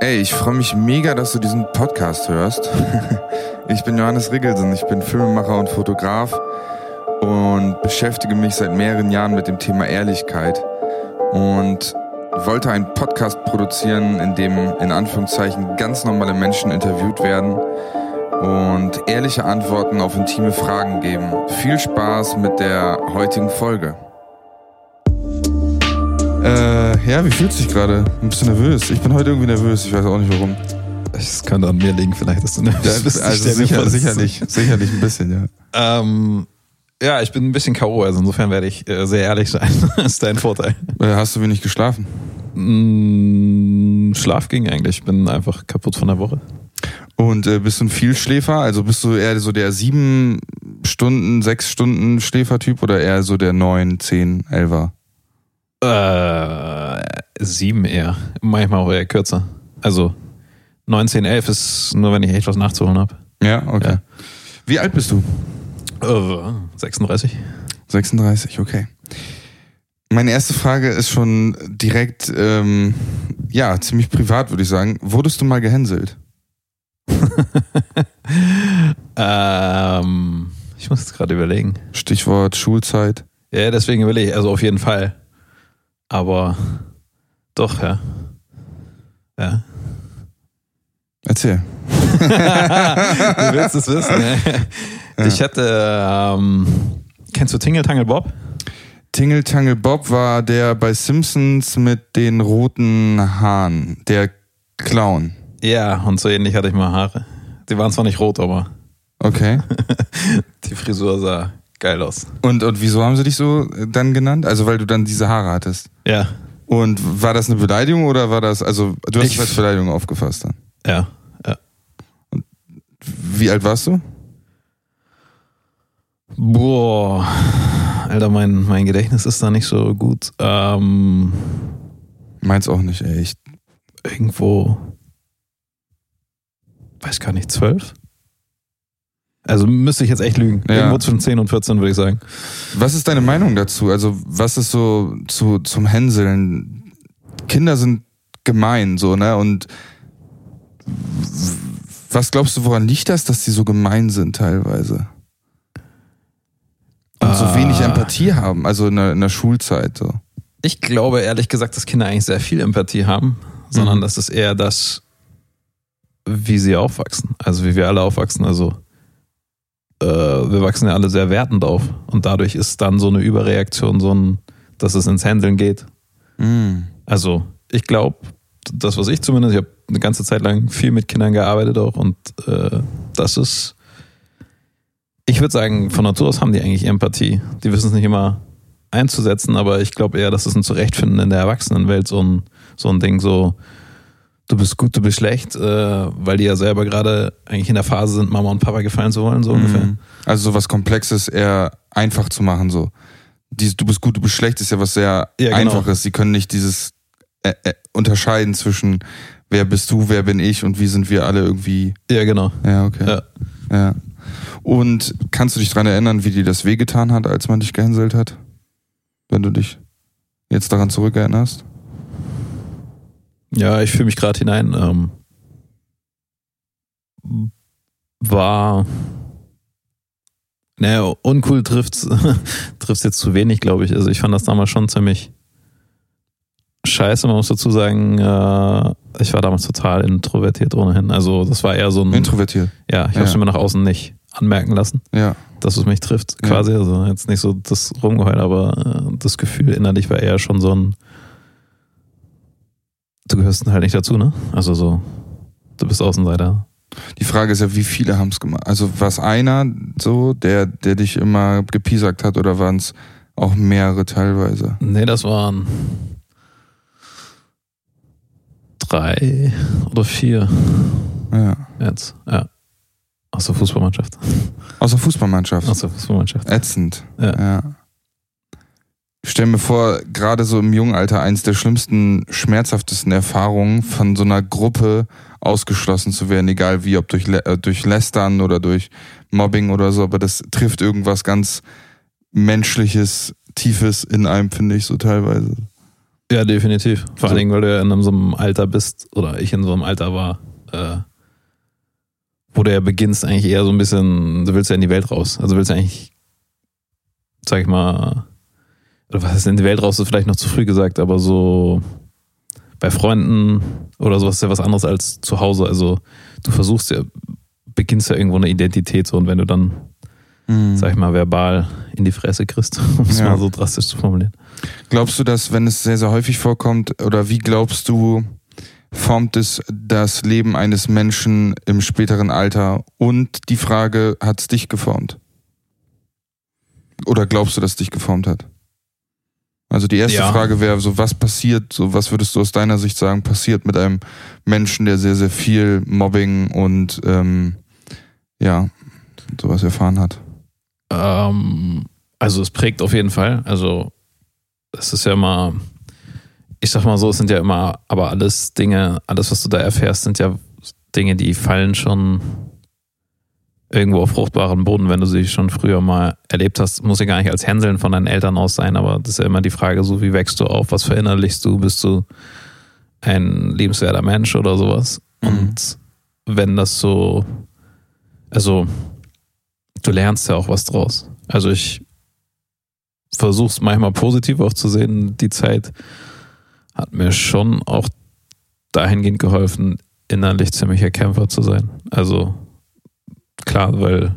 Ey, ich freue mich mega, dass du diesen Podcast hörst. ich bin Johannes Riggelsen, ich bin Filmemacher und Fotograf und beschäftige mich seit mehreren Jahren mit dem Thema Ehrlichkeit und wollte einen Podcast produzieren, in dem in Anführungszeichen ganz normale Menschen interviewt werden und ehrliche Antworten auf intime Fragen geben. Viel Spaß mit der heutigen Folge. Äh, ja, wie fühlst du dich gerade? Ein bisschen nervös. Ich bin heute irgendwie nervös, ich weiß auch nicht warum. Es könnte an mir liegen, vielleicht, dass du nervös bist. Also sicher, sicherlich, sicherlich ein bisschen, ja. Ähm, ja, ich bin ein bisschen K.O., also insofern werde ich äh, sehr ehrlich sein. das ist dein Vorteil. Äh, hast du wenig geschlafen? Mm, Schlaf ging eigentlich. Ich bin einfach kaputt von der Woche. Und äh, bist du ein Vielschläfer? Also bist du eher so der sieben Stunden, sechs Stunden Schläfertyp oder eher so der neun, zehn, elfer? Äh, sieben eher. Manchmal auch eher kürzer. Also 19, 11 ist nur, wenn ich echt was nachzuholen habe. Ja, okay. Ja. Wie alt bist du? Uh, 36. 36, okay. Meine erste Frage ist schon direkt, ähm, ja, ziemlich privat, würde ich sagen. Wurdest du mal gehänselt? ähm, ich muss jetzt gerade überlegen. Stichwort Schulzeit. Ja, deswegen überlege ich, also auf jeden Fall. Aber doch, ja. Ja. Erzähl. du willst es wissen. Ja. Ich hätte, ähm, kennst du Tingle Tangle Bob? Tingle Tangle Bob war der bei Simpsons mit den roten Haaren, der Clown. Ja, und so ähnlich hatte ich mal Haare. Die waren zwar nicht rot, aber. Okay. Die Frisur sah geil aus. Und, und wieso haben sie dich so dann genannt? Also, weil du dann diese Haare hattest? Ja. Und war das eine Beleidigung oder war das, also, du hast es als Beleidigung aufgefasst dann? Ja, ja. Und wie alt warst du? Boah, Alter, mein, mein Gedächtnis ist da nicht so gut. Ähm, Meins auch nicht, ey. Ich irgendwo, weiß gar nicht, zwölf? Also müsste ich jetzt echt lügen. Ja. Irgendwo zwischen 10 und 14, würde ich sagen. Was ist deine Meinung dazu? Also, was ist so zu, zum Hänseln? Kinder sind gemein, so, ne? Und was glaubst du, woran liegt das, dass die so gemein sind teilweise? Und so wenig ah. Empathie haben, also in der, in der Schulzeit so. Ich glaube ehrlich gesagt, dass Kinder eigentlich sehr viel Empathie haben, sondern mhm. das ist eher das, wie sie aufwachsen. Also wie wir alle aufwachsen. Also äh, wir wachsen ja alle sehr wertend auf. Und dadurch ist dann so eine Überreaktion, so ein, dass es ins Handeln geht. Mhm. Also ich glaube, das, was ich zumindest, ich habe eine ganze Zeit lang viel mit Kindern gearbeitet auch und äh, das ist ich würde sagen, von Natur aus haben die eigentlich Empathie. Die wissen es nicht immer einzusetzen, aber ich glaube eher, dass es ein Zurechtfinden in der Erwachsenenwelt so ein, so ein Ding, so du bist gut, du bist schlecht, äh, weil die ja selber gerade eigentlich in der Phase sind, Mama und Papa gefallen zu wollen, so mhm. ungefähr. Also so was Komplexes eher einfach zu machen, so. Dieses, du bist gut, du bist schlecht ist ja was sehr ja, genau. Einfaches. Sie können nicht dieses äh, äh, unterscheiden zwischen wer bist du, wer bin ich und wie sind wir alle irgendwie. Ja, genau. Ja, okay. Ja. ja. Und kannst du dich daran erinnern, wie dir das wehgetan hat, als man dich gehänselt hat? Wenn du dich jetzt daran zurückerinnerst? Ja, ich fühle mich gerade hinein. Ähm, war. Naja, uncool trifft trifft's jetzt zu wenig, glaube ich. Also ich fand das damals schon ziemlich scheiße. Man muss dazu sagen, äh, ich war damals total introvertiert ohnehin. Also das war eher so ein. Introvertiert? Ja, ich ja. habe es mir nach außen nicht anmerken lassen, ja. dass es mich trifft, quasi. Ja. Also jetzt nicht so das Rumgeheul, aber äh, das Gefühl innerlich war eher schon so ein, du gehörst halt nicht dazu, ne? Also so, du bist Außenseiter. Die Frage ist ja, wie viele haben es gemacht? Also war es einer so, der, der dich immer gepiesackt hat oder waren es auch mehrere teilweise? Nee, das waren drei oder vier. Ja. Jetzt, ja. Aus der Fußballmannschaft. Aus der Fußballmannschaft. Aus der Fußballmannschaft. Ätzend. Ja. ja. Ich stelle mir vor, gerade so im jungen Alter eins der schlimmsten, schmerzhaftesten Erfahrungen von so einer Gruppe ausgeschlossen zu werden, egal wie, ob durch, äh, durch Lästern oder durch Mobbing oder so, aber das trifft irgendwas ganz Menschliches, Tiefes in einem, finde ich so teilweise. Ja, definitiv. Vor So. allen Dingen, weil du ja in so einem Alter bist, oder ich in so einem Alter war, äh, wo du ja beginnst eigentlich eher so ein bisschen, du willst ja in die Welt raus. Also willst ja eigentlich, sag ich mal, oder was heißt in die Welt raus, ist vielleicht noch zu früh gesagt, aber so bei Freunden oder sowas ist ja was anderes als zu Hause. Also du versuchst ja, beginnst ja irgendwo eine Identität so und wenn du dann, sag ich mal, verbal in die Fresse kriegst, um es Ja. mal so drastisch zu formulieren. Glaubst du, dass, wenn es sehr, sehr häufig vorkommt, oder wie glaubst du, formt es das Leben eines Menschen im späteren Alter? Und die Frage, hat es dich geformt? Oder glaubst du, dass es dich geformt hat? Also die erste Ja. Frage wäre so, was passiert, so was würdest du aus deiner Sicht sagen, passiert mit einem Menschen, der sehr, sehr viel Mobbing und ähm, ja, sowas erfahren hat? Ähm, also es prägt auf jeden Fall. Also es ist ja immer, ich sag mal so, es sind ja immer, aber alles Dinge, alles, was du da erfährst, sind ja Dinge, die fallen schon irgendwo auf fruchtbaren Boden, wenn du sie schon früher mal erlebt hast. Muss ja gar nicht als Hänseln von deinen Eltern aus sein, aber das ist ja immer die Frage, so wie wächst du auf, was verinnerlichst du, bist du ein liebenswerter Mensch oder sowas. Mhm. Und wenn das so, also du lernst ja auch was draus. Also ich versuche es manchmal positiv auch zu sehen. Die Zeit hat mir schon auch dahingehend geholfen, innerlich ziemlicher Kämpfer zu sein. Also klar, weil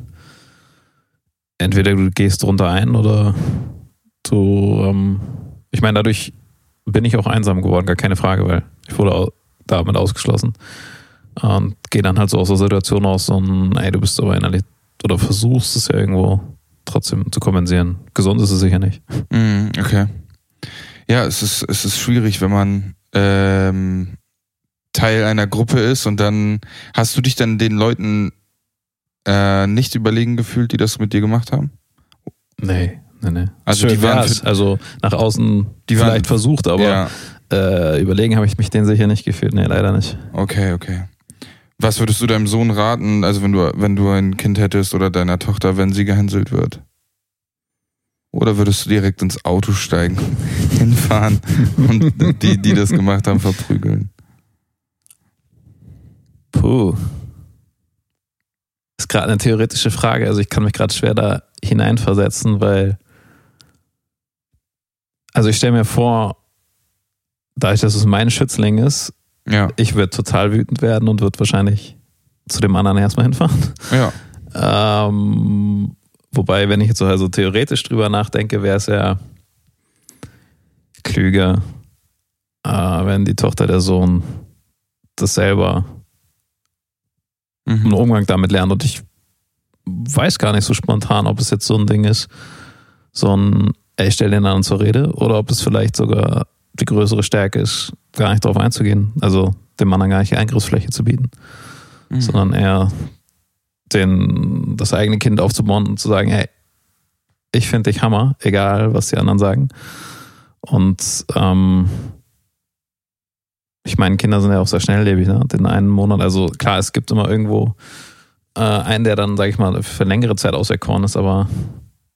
entweder du gehst drunter ein oder du, ähm, ich meine, dadurch bin ich auch einsam geworden, gar keine Frage, weil ich wurde damit ausgeschlossen. Und gehe dann halt so aus der Situation aus und ey, du bist aber innerlich oder versuchst es ja irgendwo trotzdem zu kompensieren. Gesund ist es sicher nicht. Mm, okay. Ja, es ist, es ist schwierig, wenn man ähm, Teil einer Gruppe ist und dann hast du dich dann den Leuten äh, nicht überlegen gefühlt, die das mit dir gemacht haben? Nee, nee, nee. Also Schön die waren für- also nach außen Die waren- vielleicht versucht, aber ja, äh, überlegen habe ich mich den sicher nicht gefühlt. Nee, leider nicht. okay, okay. Was würdest du deinem Sohn raten, also wenn du, wenn du ein Kind hättest oder deiner Tochter, wenn sie gehänselt wird? Oder würdest du direkt ins Auto steigen, hinfahren und die, die das gemacht haben, verprügeln? Puh. Ist gerade eine theoretische Frage. Also ich kann mich gerade schwer da hineinversetzen, weil also ich stelle mir vor, dadurch, dass es mein Schützling ist, Ja, ich würde total wütend werden und würde wahrscheinlich zu dem anderen erstmal hinfahren. ja. Ähm, wobei, wenn ich jetzt so also theoretisch drüber nachdenke, wäre es ja klüger, äh, wenn die Tochter der Sohn das selber einen Mhm. Umgang damit lernt. Und ich weiß gar nicht so spontan, ob es jetzt so ein Ding ist, so ein, ey, stell den anderen zur Rede, oder ob es vielleicht sogar die größere Stärke ist, gar nicht darauf einzugehen. Also dem anderen gar nicht die Eingriffsfläche zu bieten, Mhm. sondern eher den, das eigene Kind aufzubauen und zu sagen, hey, ich finde dich Hammer, egal was die anderen sagen. Und ähm, ich meine, Kinder sind ja auch sehr schnelllebig, ne? Den einen Monat, also klar, es gibt immer irgendwo äh, einen, der dann, sag ich mal, für längere Zeit auserkoren ist, aber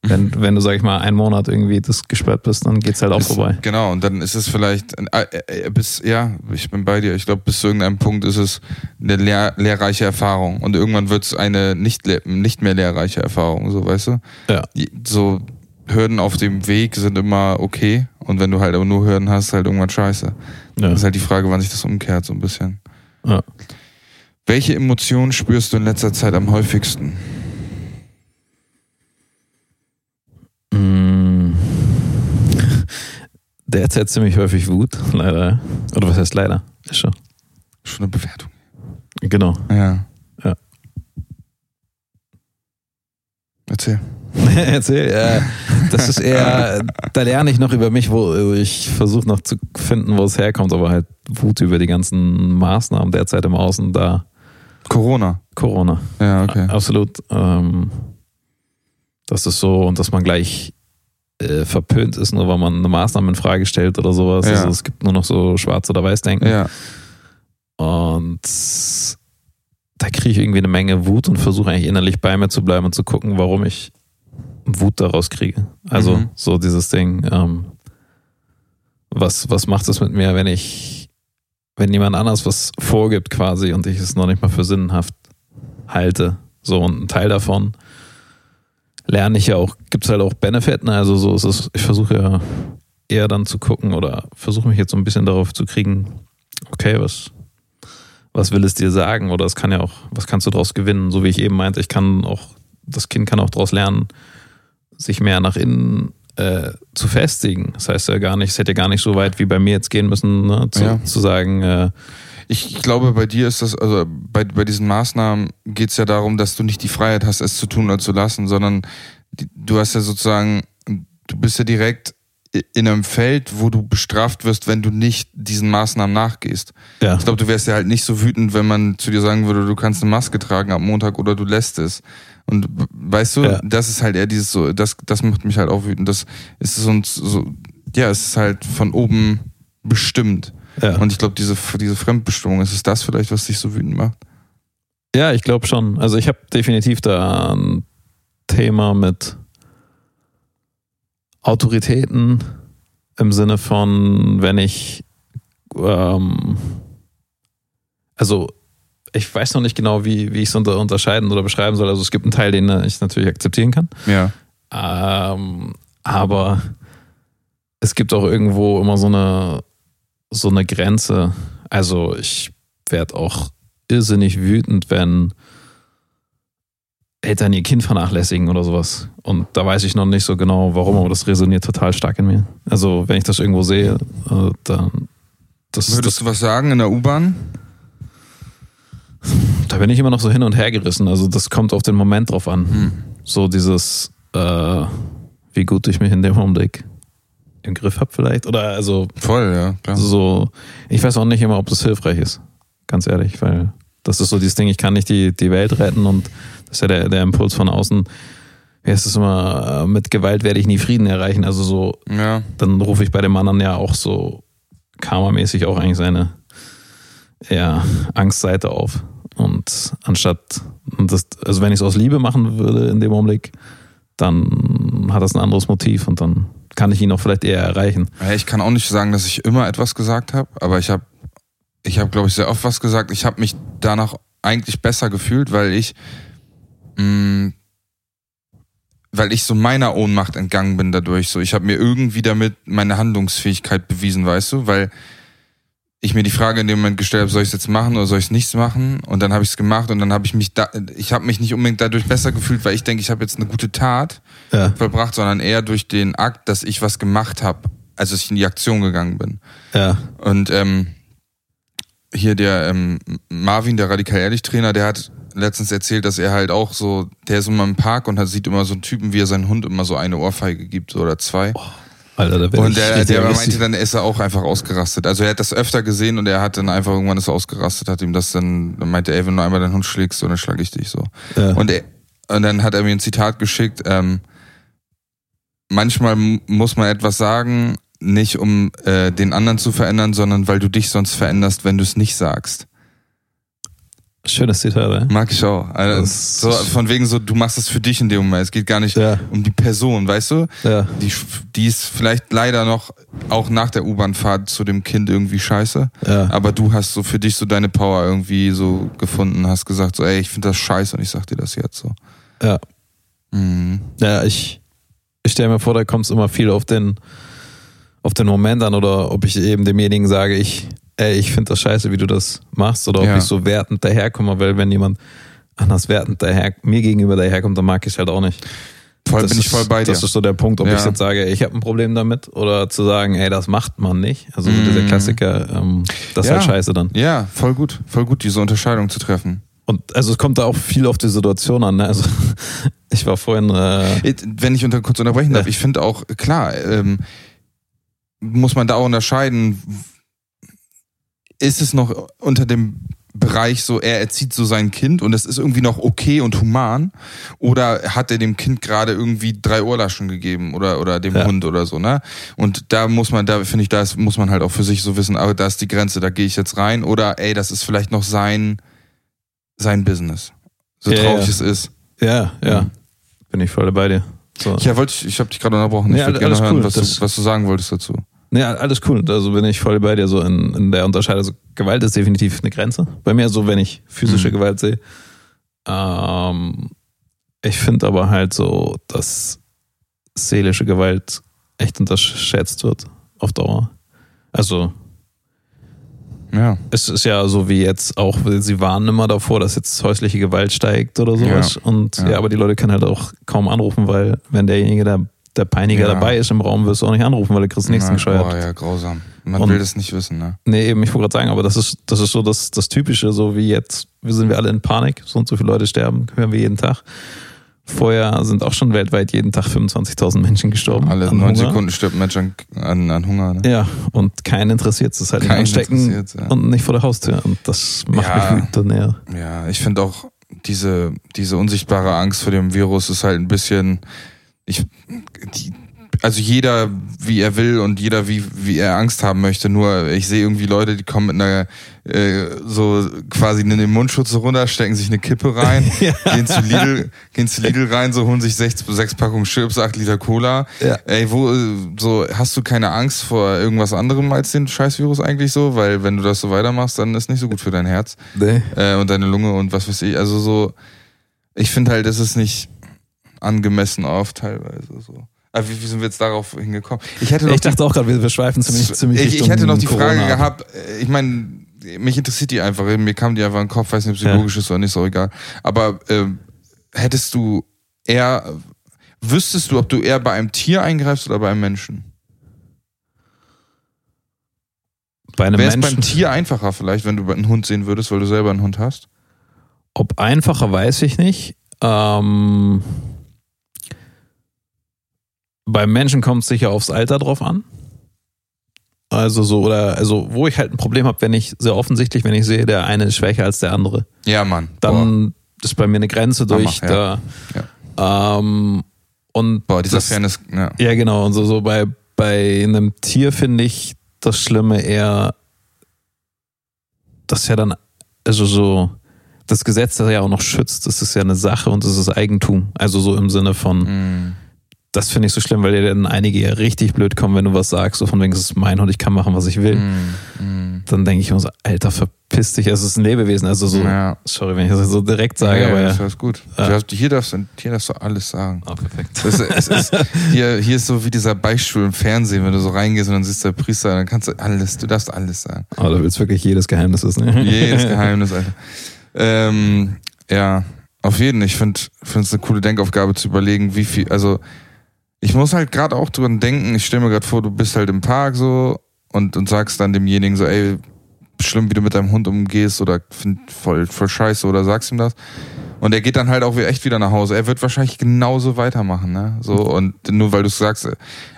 wenn, wenn du, sag ich mal, einen Monat irgendwie das gesperrt bist, dann geht's halt auch Ist- vorbei. Genau, und dann ist es vielleicht, äh, äh, bis, ja, ich bin bei dir. Ich glaube, bis zu irgendeinem Punkt ist es eine lehr, lehrreiche Erfahrung. Und irgendwann wird es eine nicht, nicht mehr lehrreiche Erfahrung, so weißt du? Ja. So Hürden auf dem Weg sind immer okay. Und wenn du halt aber nur Hürden hast, halt irgendwann scheiße. Ja. Das ist halt die Frage, wann sich das umkehrt, so ein bisschen. Ja. Welche Emotionen spürst du in letzter Zeit am häufigsten? Mm. Derzeit ziemlich häufig Wut, leider. Oder was heißt leider? Ist schon. Schon eine Bewertung. Genau. Ja. Ja. Erzähl. Erzähl, ja. Das ist eher, da lerne ich noch über mich, wo ich versuche noch zu finden, wo es herkommt, aber halt Wut über die ganzen Maßnahmen derzeit im Außen, da Corona. Corona. Ja, okay. Absolut. Ähm, das ist so, und dass man gleich äh, verpönt ist, nur weil man eine Maßnahme in Frage stellt oder sowas. Ja. Also es gibt nur noch so schwarz oder weiß denken. Ja. Und da kriege ich irgendwie eine Menge Wut und versuche eigentlich innerlich bei mir zu bleiben und zu gucken, warum ich Wut daraus kriege. Also Mhm. so dieses Ding. Ähm, was, was macht es mit mir, wenn ich, wenn jemand anders was vorgibt quasi und ich es noch nicht mal für sinnhaft halte. So, und ein Teil davon lerne ich ja auch, gibt es halt auch Benefit, ne? Also so ist es, ich versuche ja eher dann zu gucken oder versuche mich jetzt so ein bisschen darauf zu kriegen, okay, was, was will es dir sagen? Oder es kann ja auch, was kannst du daraus gewinnen? So wie ich eben meinte, ich kann auch, das Kind kann auch daraus lernen, sich mehr nach innen äh, zu festigen. Das heißt ja gar nicht, es hätte ja gar nicht so weit wie bei mir jetzt gehen müssen, ne? zu, Ja. zu sagen, äh, Ich glaube, bei dir ist das, also bei, bei diesen Maßnahmen geht es ja darum, dass du nicht die Freiheit hast, es zu tun oder zu lassen, sondern die, du hast ja sozusagen, du bist ja direkt in einem Feld, wo du bestraft wirst, wenn du nicht diesen Maßnahmen nachgehst. ja, Ich glaube, du wärst ja halt nicht so wütend, wenn man zu dir sagen würde, du kannst eine Maske tragen am Montag oder du lässt es. Und weißt du, Ja. das ist halt eher dieses so, das, das macht mich halt auch wütend. Das ist so, so ja, es ist halt von oben bestimmt. ja. Und ich glaube, diese, diese Fremdbestimmung, ist es das vielleicht, was dich so wütend macht? Ja, ich glaube schon. Also ich habe definitiv da ein Thema mit Autoritäten im Sinne von, wenn ich, ähm, also ich weiß noch nicht genau, wie, wie ich es unter, unterscheiden oder beschreiben soll. Also es gibt einen Teil, den ich natürlich akzeptieren kann. Ja. Ähm, aber es gibt auch irgendwo immer so eine, so eine Grenze. Also ich werde auch irrsinnig wütend, wenn Eltern ihr Kind vernachlässigen oder sowas. Und da weiß ich noch nicht so genau, warum, aber das resoniert total stark in mir. Also wenn ich das irgendwo sehe, äh, dann das, das, Würdest du was sagen in der U-Bahn? da bin ich immer noch so hin und her gerissen. Also das kommt auf den Moment drauf an. Hm. So dieses, äh, wie gut ich mich in dem Augenblick im Griff habe vielleicht. Oder also Voll, ja, klar. so, ich weiß auch nicht immer, ob das hilfreich ist. Ganz ehrlich, weil das ist so dieses Ding, ich kann nicht die, die Welt retten und das ist ja der, der Impuls von außen. Wie heißt es immer, äh, mit Gewalt werde ich nie Frieden erreichen. Also so, Ja. dann rufe ich bei dem anderen ja auch so karmamäßig auch eigentlich seine ja, Angstseite auf. Und anstatt, und das, also wenn ich es aus Liebe machen würde in dem Augenblick, dann hat das ein anderes Motiv und dann kann ich ihn auch vielleicht eher erreichen. Ich kann auch nicht sagen, dass ich immer etwas gesagt habe, aber ich habe, ich habe, glaube ich, sehr oft was gesagt. Ich habe mich danach eigentlich besser gefühlt, weil ich, mh, weil ich so meiner Ohnmacht entgangen bin dadurch. So, ich habe mir irgendwie damit meine Handlungsfähigkeit bewiesen, weißt du, weil ich mir die Frage in dem Moment gestellt habe, soll ich es jetzt machen oder soll ich es nicht machen? Und dann habe ich es gemacht und dann habe ich mich da, ich habe mich nicht unbedingt dadurch besser gefühlt, weil ich denke, ich habe jetzt eine gute Tat Ja. vollbracht, sondern eher durch den Akt, dass ich was gemacht habe, als ich in die Aktion gegangen bin. Ja. Und ähm, hier der ähm, Marvin, der radikal ehrlich Trainer, der hat letztens erzählt, dass er halt auch so, der ist immer im Park und hat, sieht immer so einen Typen, wie er seinen Hund immer so eine Ohrfeige gibt so, oder zwei. Alter, da und der, der aggressiv. meinte dann, ist er auch einfach ausgerastet. Also er hat das öfter gesehen und er hat dann einfach irgendwann ist er ausgerastet, hat ihm das dann, dann meinte er, wenn du einmal deinen Hund schlägst, so, dann schlag ich dich so. Ja. Und, er, und dann hat er mir ein Zitat geschickt, ähm, manchmal muss man etwas sagen, nicht um äh, den anderen zu verändern, sondern weil du dich sonst veränderst, wenn du es nicht sagst. Schönes Zitat, ey. Mag ich auch. Also, so, von wegen so, du machst es für dich in dem Moment. Es geht gar nicht Ja. um die Person, weißt du? Ja. Die, die ist vielleicht leider noch auch nach der U-Bahn-Fahrt zu dem Kind irgendwie scheiße. Ja. Aber du hast so für dich so deine Power irgendwie so gefunden, hast gesagt so, ey, ich finde das scheiße und ich sag dir das jetzt so. Ja. Mhm. Ja, ich, ich stelle mir vor, da kommt es immer viel auf den, auf den Moment an oder ob ich eben demjenigen sage, ich, ey, ich finde das scheiße, wie du das machst oder ob Ja. ich so wertend daherkomme, weil wenn jemand anders wertend daher, mir gegenüber daherkommt, dann mag ich es halt auch nicht. Voll das bin ich ist, voll bei dir. Das ist so der Punkt, ob Ja. ich jetzt sage, ich habe ein Problem damit oder zu sagen, ey, das macht man nicht. Also so Mhm. dieser Klassiker, ähm, das ist Ja. halt scheiße dann. Ja, voll gut, voll gut, diese Unterscheidung zu treffen. Und also es kommt da auch viel auf die Situation an. Ne? Also ich war vorhin, äh, Wenn ich unter, kurz unterbrechen darf, Ja. ich finde auch, klar, ähm, muss man da auch unterscheiden, ist es noch unter dem Bereich so, er erzieht so sein Kind und es ist irgendwie noch okay und human oder hat er dem Kind gerade irgendwie drei Ohrlaschen gegeben oder, oder dem Ja. Hund oder so, ne? Und da muss man, da finde ich, da muss man halt auch für sich so wissen, aber da ist die Grenze, da gehe ich jetzt rein oder ey, das ist vielleicht noch sein, sein Business. So Ja, traurig ja. es ist. ja, ja, bin ich voll bei dir. So. Ja, wollte ich, ich habe dich gerade unterbrochen. Ich Ja, würde gerne alles hören, cool. was, Das- du, was du sagen wolltest dazu. Ja, alles cool. Also bin ich voll bei dir so in, in der Unterscheidung. Also Gewalt ist definitiv eine Grenze. Bei mir so, wenn ich physische Mhm. Gewalt sehe. Ähm, ich finde aber halt so, dass seelische Gewalt echt unterschätzt wird auf Dauer. Also Ja. es ist ja so wie jetzt auch, sie warnen immer davor, dass jetzt häusliche Gewalt steigt oder sowas. Ja. Und ja. Ja. aber die Leute können halt auch kaum anrufen, weil wenn derjenige, der, der Peiniger Ja. dabei ist im Raum, wirst du auch nicht anrufen, weil du kriegst nichts Na, gescheuert. Boah, ja, grausam. Man Und- will das nicht wissen, ne? Nee, eben, ich wollte gerade sagen, aber das ist, das ist so das, das Typische, so wie jetzt, wir sind wir alle in Panik, so und so viele Leute sterben, hören wir jeden Tag. Vorher sind auch schon weltweit jeden Tag 25.000 Menschen gestorben. Alle neun. Sekunden stirbt ein Mensch an, an, an Hunger, ne? Ja, und keinen interessiert es, halt Keinen anstecken ja. und nicht vor der Haustür. Und das macht Ja. mich wütend. Ja. Ja, ich finde auch diese, diese unsichtbare Angst vor dem Virus ist halt ein bisschen, ich, die, also jeder wie er will und jeder wie, wie er Angst haben möchte. Nur ich sehe irgendwie Leute, die kommen mit einer, äh, so quasi in den Mundschutz runter, stecken sich eine Kippe rein, gehen zu Lidl, gehen zu Lidl rein, so holen sich sechs, sechs Packungen Chips, acht Liter Cola. Ja. Ey, wo, äh, so, hast du keine Angst vor irgendwas anderem als den Scheißvirus eigentlich so? Weil wenn du das so weitermachst, dann ist nicht so gut für dein Herz Nee. äh, und deine Lunge und was weiß ich. Also so, ich finde halt, es ist nicht angemessen oft teilweise so. Aber wie, wie sind wir jetzt darauf hingekommen? Ich hätte noch Ich dachte auch gerade, wir schweifen ziemlich, ziemlich ich, ich hätte noch die Frage Corona ab. gehabt, äh, ich meine, mich interessiert die einfach, mir kam die einfach in den Kopf, weiß nicht, ob psychologisch ist oder nicht, ist auch egal. Aber ähm, hättest du eher, wüsstest du, ob du eher bei einem Tier eingreifst oder bei einem Menschen? Bei einem Wäre es beim Tier einfacher vielleicht, wenn du einen Hund sehen würdest, weil du selber einen Hund hast? ob einfacher, weiß ich nicht. Ähm, beim Menschen kommt es sicher aufs Alter drauf an. Also so, oder also wo ich halt ein Problem habe, wenn ich sehr offensichtlich, wenn ich sehe, der eine ist schwächer als der andere, Ja, Mann. Boah, dann ist bei mir eine Grenze durch. Hammer, Da, ähm, und Boah dieser das- Fairness, ja. Ja, genau. Und so, so bei, bei einem Tier finde ich das Schlimme eher, dass ja dann, also so, das Gesetz das ja auch noch schützt, das ist ja eine Sache und das ist Eigentum. Also so im Sinne von, Mm. Das finde ich so schlimm, weil dir dann einige ja richtig blöd kommen, wenn du was sagst, so von wegen, es ist mein und ich kann machen, was ich will. Mm, mm. Dann denke ich mir so, Alter, verpiss dich, es ist ein Lebewesen. Also so, Ja. sorry, wenn ich das so direkt sage, ja, aber ja, ja. ist alles gut. Ja. Du hier, darfst, du- hier darfst du alles sagen. Ah, perfekt. Das ist, es ist, hier, hier ist so wie dieser Beispiel im Fernsehen, wenn du so reingehst und dann siehst der Priester, dann kannst du alles, du darfst alles sagen. Aber du willst wirklich jedes Geheimnis wissen. Ne? Jedes Geheimnis, Alter. Ähm, ja, auf jeden. Ich finde es eine coole Denkaufgabe zu überlegen, wie viel, also ich muss halt gerade auch dran denken, ich stelle mir gerade vor, du bist halt im Park so und, und sagst dann demjenigen so, ey, schlimm, wie du mit deinem Hund umgehst oder find voll, voll scheiße oder sagst ihm das. Und er geht dann halt auch echt wieder nach Hause. Er wird wahrscheinlich genauso weitermachen, ne? So, und nur weil du es sagst.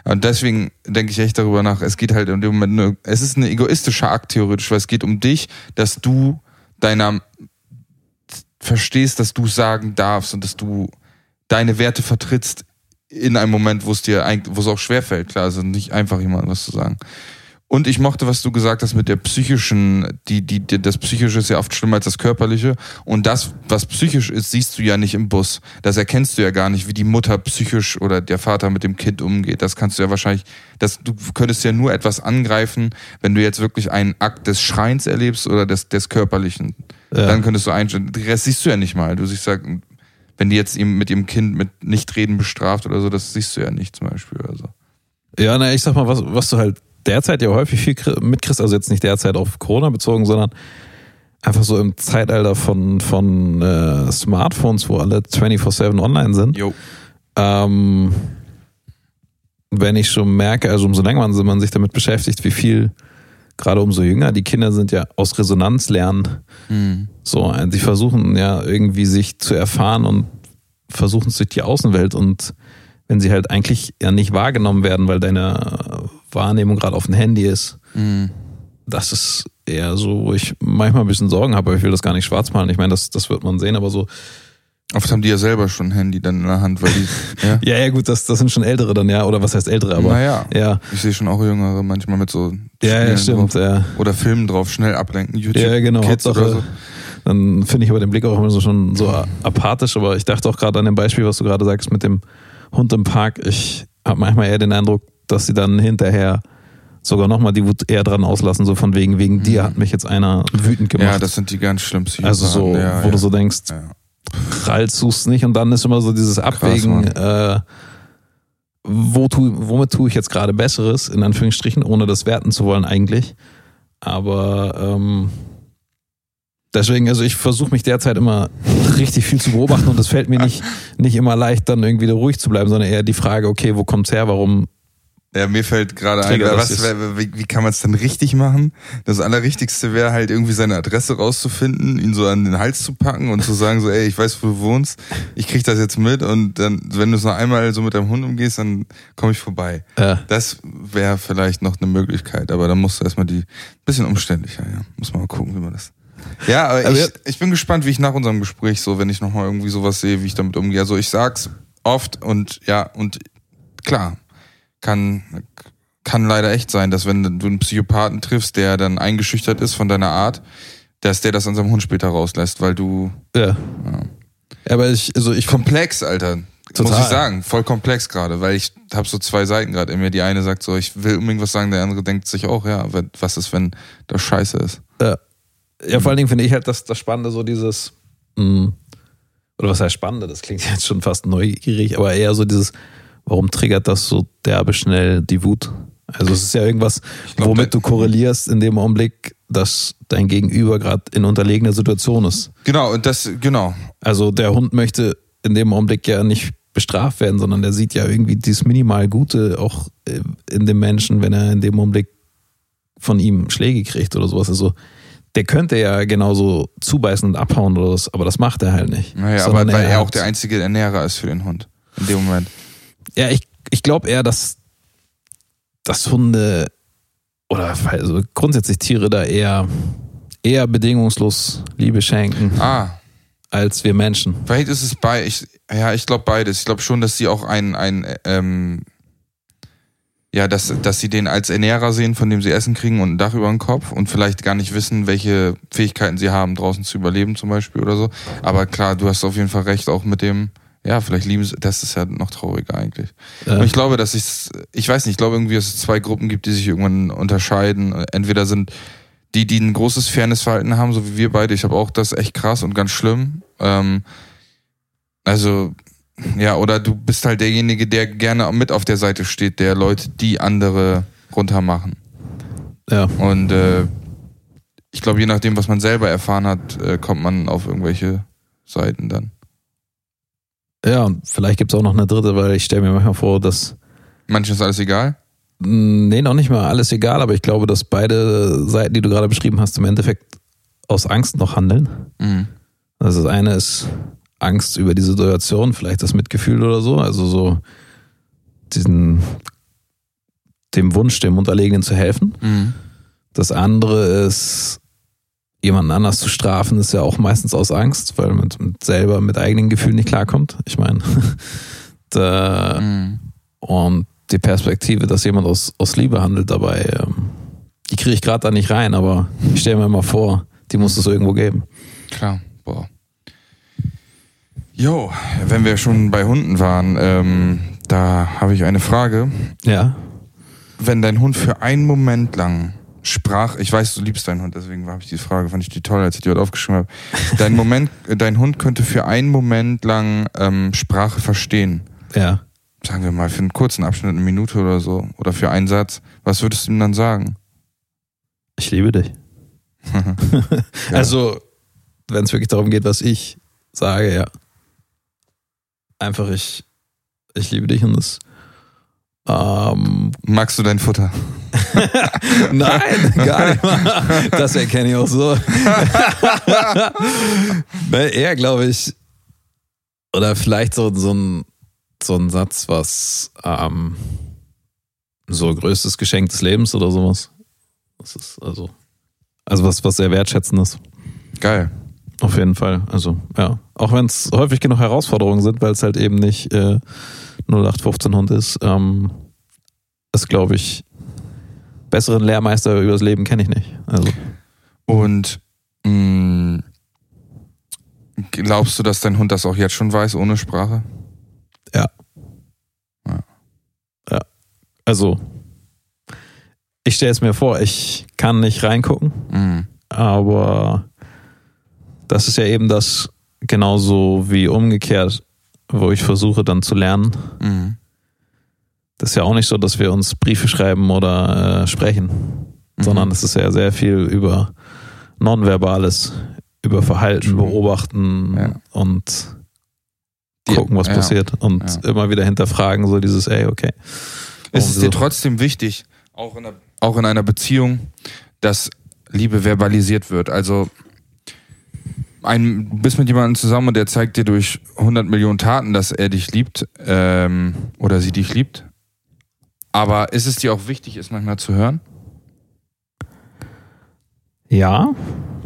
Und deswegen denke ich echt darüber nach, es geht halt in dem Moment nur, es ist ein egoistischer Akt theoretisch, weil es geht um dich, dass du deiner verstehst, dass du sagen darfst und dass du deine Werte vertrittst in einem Moment, wo es dir eigentlich, wo es auch schwerfällt, klar, also nicht einfach jemandem was zu sagen. Und ich mochte, was du gesagt hast mit der psychischen, die, die, die, das psychische ist ja oft schlimmer als das körperliche. Und das, was psychisch ist, siehst du ja nicht im Bus. Das erkennst du ja gar nicht, wie die Mutter psychisch oder der Vater mit dem Kind umgeht. Das kannst du ja wahrscheinlich, das, du könntest ja nur etwas angreifen, wenn du jetzt wirklich einen Akt des Schreins erlebst oder des, des körperlichen. Ja. Dann könntest du einstellen. Den Rest siehst du ja nicht mal. Du siehst ja, wenn die jetzt ihm mit ihrem Kind mit Nichtreden bestraft oder so, das siehst du ja nicht zum Beispiel. Also. Ja, na, ich sag mal, was, was du halt derzeit ja häufig viel kri- mitkriegst, also jetzt nicht derzeit auf Corona bezogen, sondern einfach so im Zeitalter von, von äh, Smartphones, wo alle 24-7 online sind. Jo. Ähm, wenn ich schon merke, also umso länger man sich damit beschäftigt, wie viel, gerade umso jünger, die Kinder sind ja aus Resonanz lernen. Hm. So, äh, sie versuchen ja irgendwie sich zu erfahren und versuchen es durch die Außenwelt und wenn sie halt eigentlich ja nicht wahrgenommen werden, weil deine Wahrnehmung gerade auf dem Handy ist, Hm. das ist eher so, wo ich manchmal ein bisschen Sorgen habe, aber ich will das gar nicht schwarz malen. Ich meine, das, das wird man sehen, aber so, Oft haben die ja selber schon ein Handy dann in der Hand, weil die. Ja. ja, ja, gut, das, das sind schon ältere dann, ja, oder was heißt ältere, aber naja. ja, Ich sehe schon auch Jüngere manchmal mit so ja, ja, stimmt, drauf. ja. Oder Filmen drauf, schnell ablenken. YouTube Ja, genau. Kids Hauptsache, oder so. dann finde ich aber den Blick auch immer so schon so apathisch, aber ich dachte auch gerade an dem Beispiel, was du gerade sagst mit dem Hund im Park. Ich habe manchmal eher den Eindruck, dass sie dann hinterher sogar nochmal die Wut eher dran auslassen, so von wegen, wegen dir hat mich jetzt einer wütend gemacht. Mhm. Ja, das sind die ganz schlimm Psychopathen. also so, ja, wo ja. du so denkst, ja. Du es nicht und dann ist immer so dieses Abwägen, äh, wo tu, womit tue ich jetzt gerade Besseres, in Anführungsstrichen, ohne das werten zu wollen eigentlich. Aber ähm, deswegen, also ich versuche mich derzeit immer richtig viel zu beobachten und es fällt mir nicht, nicht immer leicht, dann irgendwie ruhig zu bleiben, sondern eher die Frage, okay, wo kommt's her, warum Ja, mir fällt gerade ein, was, wie, wie kann man es dann richtig machen? Das Allerrichtigste wäre halt irgendwie seine Adresse rauszufinden, ihn so an den Hals zu packen und zu sagen so, ey, ich weiß, wo du wohnst, ich krieg das jetzt mit und dann, wenn du es noch einmal so mit deinem Hund umgehst, dann komme ich vorbei. äh, Das wäre vielleicht noch eine Möglichkeit, aber dann musst du erstmal die, bisschen umständlicher, ja. Muss man mal gucken, wie man das. Ja, aber Aber ich, ja- ich bin gespannt, wie ich nach unserem Gespräch so, wenn ich nochmal irgendwie sowas sehe, wie ich damit umgehe. Also ich sag's oft und ja, und klar, kann, kann leider echt sein, dass wenn du einen Psychopathen triffst, der dann eingeschüchtert ist von deiner Art, dass der das an seinem Hund später rauslässt, weil du ja. Ja. Aber ich, also ich komplex, Alter. Muss Total. ich sagen, voll komplex gerade, weil ich habe so zwei Seiten gerade in mir. Die eine sagt so, ich will unbedingt was sagen, der andere denkt sich auch, ja, was ist, wenn das scheiße ist? Ja. ja, vor allen Dingen finde ich halt das, das Spannende, so dieses, mh, oder was heißt Spannende, das klingt jetzt schon fast neugierig, aber eher so dieses, warum triggert das so derbe schnell die Wut? Also es ist ja irgendwas, glaub, womit du korrelierst in dem Augenblick, dass dein Gegenüber gerade in unterlegener Situation ist. Genau, und das, genau. Also der Hund möchte in dem Augenblick ja nicht bestraft werden, sondern der sieht ja irgendwie dieses minimal Gute auch äh, in dem Menschen, wenn er in dem Augenblick von ihm Schläge kriegt oder sowas. Also der könnte ja genauso zubeißen und abhauen oder was, aber das macht er halt nicht. Naja, aber weil er auch der einzige Ernährer ist für den Hund. In dem Moment. Ja, ich, ich glaube eher, dass, dass Hunde oder also grundsätzlich Tiere da eher, eher bedingungslos Liebe schenken Ah, als wir Menschen. vielleicht ist es bei, ich, ja, ich glaube beides. Ich glaube schon, dass sie auch ein, ein, ähm, ja, dass, dass sie den als Ernährer sehen, von dem sie Essen kriegen und ein Dach über dem Kopf und vielleicht gar nicht wissen, welche Fähigkeiten sie haben, draußen zu überleben zum Beispiel oder so. Aber klar, du hast auf jeden Fall recht, auch mit dem, ja, vielleicht lieben sie, das ist ja noch trauriger eigentlich. Ja. Und ich glaube, dass ich, ich weiß nicht, ich glaube irgendwie, dass es zwei Gruppen gibt, die sich irgendwann unterscheiden. Entweder sind die, die ein großes Fairnessverhalten haben, so wie wir beide. Ich habe auch das echt krass und ganz schlimm. Ähm, also, ja, oder du bist halt derjenige, der gerne mit auf der Seite steht, der Leute, die andere runtermachen. Ja. Und äh, ich glaube, je nachdem, was man selber erfahren hat, äh, kommt man auf irgendwelche Seiten dann. Ja, und vielleicht gibt es auch noch eine dritte, weil ich stelle mir manchmal vor, dass, Manchen ist alles egal. nee, noch nicht mal alles egal, aber ich glaube, dass beide Seiten, die du gerade beschrieben hast, im Endeffekt aus Angst noch handeln. Mhm. Also das eine ist Angst über die Situation, vielleicht das Mitgefühl oder so, also so diesen, dem Wunsch, dem Unterlegenen zu helfen. Mhm. Das andere ist, jemanden anders zu strafen, ist ja auch meistens aus Angst, weil man selber mit eigenen Gefühlen nicht klarkommt. Ich meine, da, Mhm. und die Perspektive, dass jemand aus, aus Liebe handelt dabei, ähm, die kriege ich gerade da nicht rein, aber ich stelle mir mal vor, die muss es irgendwo geben. Klar, boah. Jo, wenn wir schon bei Hunden waren, ähm, da habe ich eine Frage. Ja. Wenn dein Hund für einen Moment lang sprach, ich weiß, du liebst deinen Hund, deswegen habe ich die Frage, fand ich die toll, als ich die heute aufgeschrieben habe. Dein Moment, äh, dein Hund könnte für einen Moment lang ähm, Sprache verstehen. Ja. Sagen wir mal für einen kurzen Abschnitt, eine Minute oder so, oder für einen Satz. Was würdest du ihm dann sagen? Ich liebe dich. Also, wenn es wirklich darum geht, was ich sage, ja. Einfach ich, ich liebe dich und das. Ähm, Magst du dein Futter? nein, gar nicht mal. Das erkenne ich auch so. eher glaube ich, oder vielleicht so, so, ein, so ein Satz, was ähm, so größtes Geschenk des Lebens oder sowas. Das ist also, also was, was sehr wertschätzendes. Geil. Auf jeden Fall. Also, ja. Auch wenn es häufig genug Herausforderungen sind, weil es halt eben nicht äh, 0815 Hund ist, ähm, ist, glaube ich, besseren Lehrmeister übers Leben kenne ich nicht. Also, Und mh, glaubst du, dass dein Hund das auch jetzt schon weiß, ohne Sprache? also ich stelle es mir vor, ich kann nicht reingucken, Mhm. aber das ist ja eben das genauso wie umgekehrt, wo ich versuche dann zu lernen. Mhm. Das ist ja auch nicht so, dass wir uns Briefe schreiben oder äh, sprechen, sondern es ist ja sehr viel über Nonverbales, über Verhalten, True. beobachten Ja. und gucken, was ja. passiert und Ja. immer wieder hinterfragen, so dieses, ey, okay. Ist Warum es so? dir trotzdem wichtig, auch in, einer, auch in einer Beziehung, dass Liebe verbalisiert wird? Also, ein, du bist mit jemandem zusammen und der zeigt dir durch 100 Millionen Taten, dass er dich liebt ähm, oder sie dich liebt. Aber ist es dir auch wichtig, es manchmal zu hören? Ja,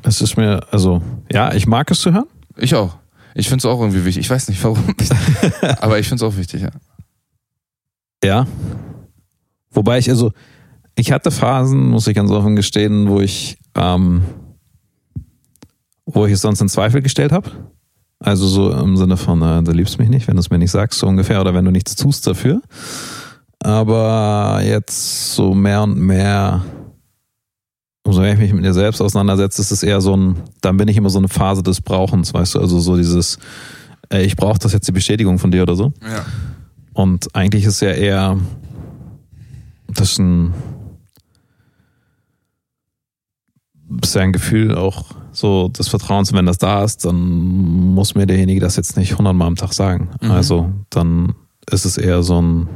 es ist mir, also, ja, ich mag es zu hören. Ich auch. Ich finde es auch irgendwie wichtig. Ich weiß nicht warum. Aber ich finde es auch wichtig, ja. Ja. Wobei ich, also, ich hatte Phasen, muss ich ganz offen gestehen, wo ich, ähm, wo ich es sonst in Zweifel gestellt habe. Also so im Sinne von, äh, du liebst mich nicht, wenn du es mir nicht sagst, so ungefähr, oder wenn du nichts tust dafür. Aber jetzt so mehr und mehr, umso mehr ich mich mit mir selbst auseinandersetze, ist es eher so ein, dann bin ich immer so eine Phase des Brauchens, weißt du, also so dieses, ey, ich brauche das jetzt die Bestätigung von dir oder so. Ja. Und eigentlich ist ja eher das ist ein, ist ja ein Gefühl auch so des Vertrauens, wenn das da ist, dann muss mir derjenige das jetzt nicht hundertmal am Tag sagen. Mhm. Also dann ist es eher so ein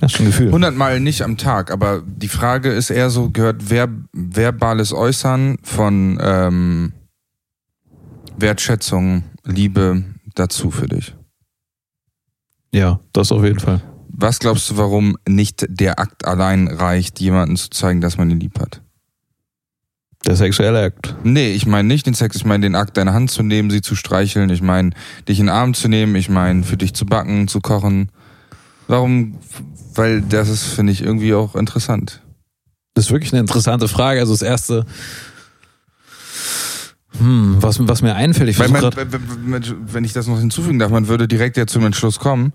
ja, schon ein Gefühl. 100 Mal nicht am Tag, aber die Frage ist eher so, gehört ver verbales Äußern von ähm, Wertschätzung, Liebe dazu für dich? Ja, das auf jeden Fall. Was glaubst du, warum nicht der Akt allein reicht, jemanden zu zeigen, dass man ihn lieb hat? Der sexuelle Akt. Nee, ich meine nicht den Sex, ich meine den Akt, deine Hand zu nehmen, sie zu streicheln, ich meine dich in den Arm zu nehmen, ich meine für dich zu backen, zu kochen. Warum? Weil das ist, finde ich, irgendwie auch interessant. Das ist wirklich eine interessante Frage. Also das erste, hm, was, was mir einfällt, ich man, wenn- ich das noch hinzufügen darf, man würde direkt ja zum Entschluss kommen.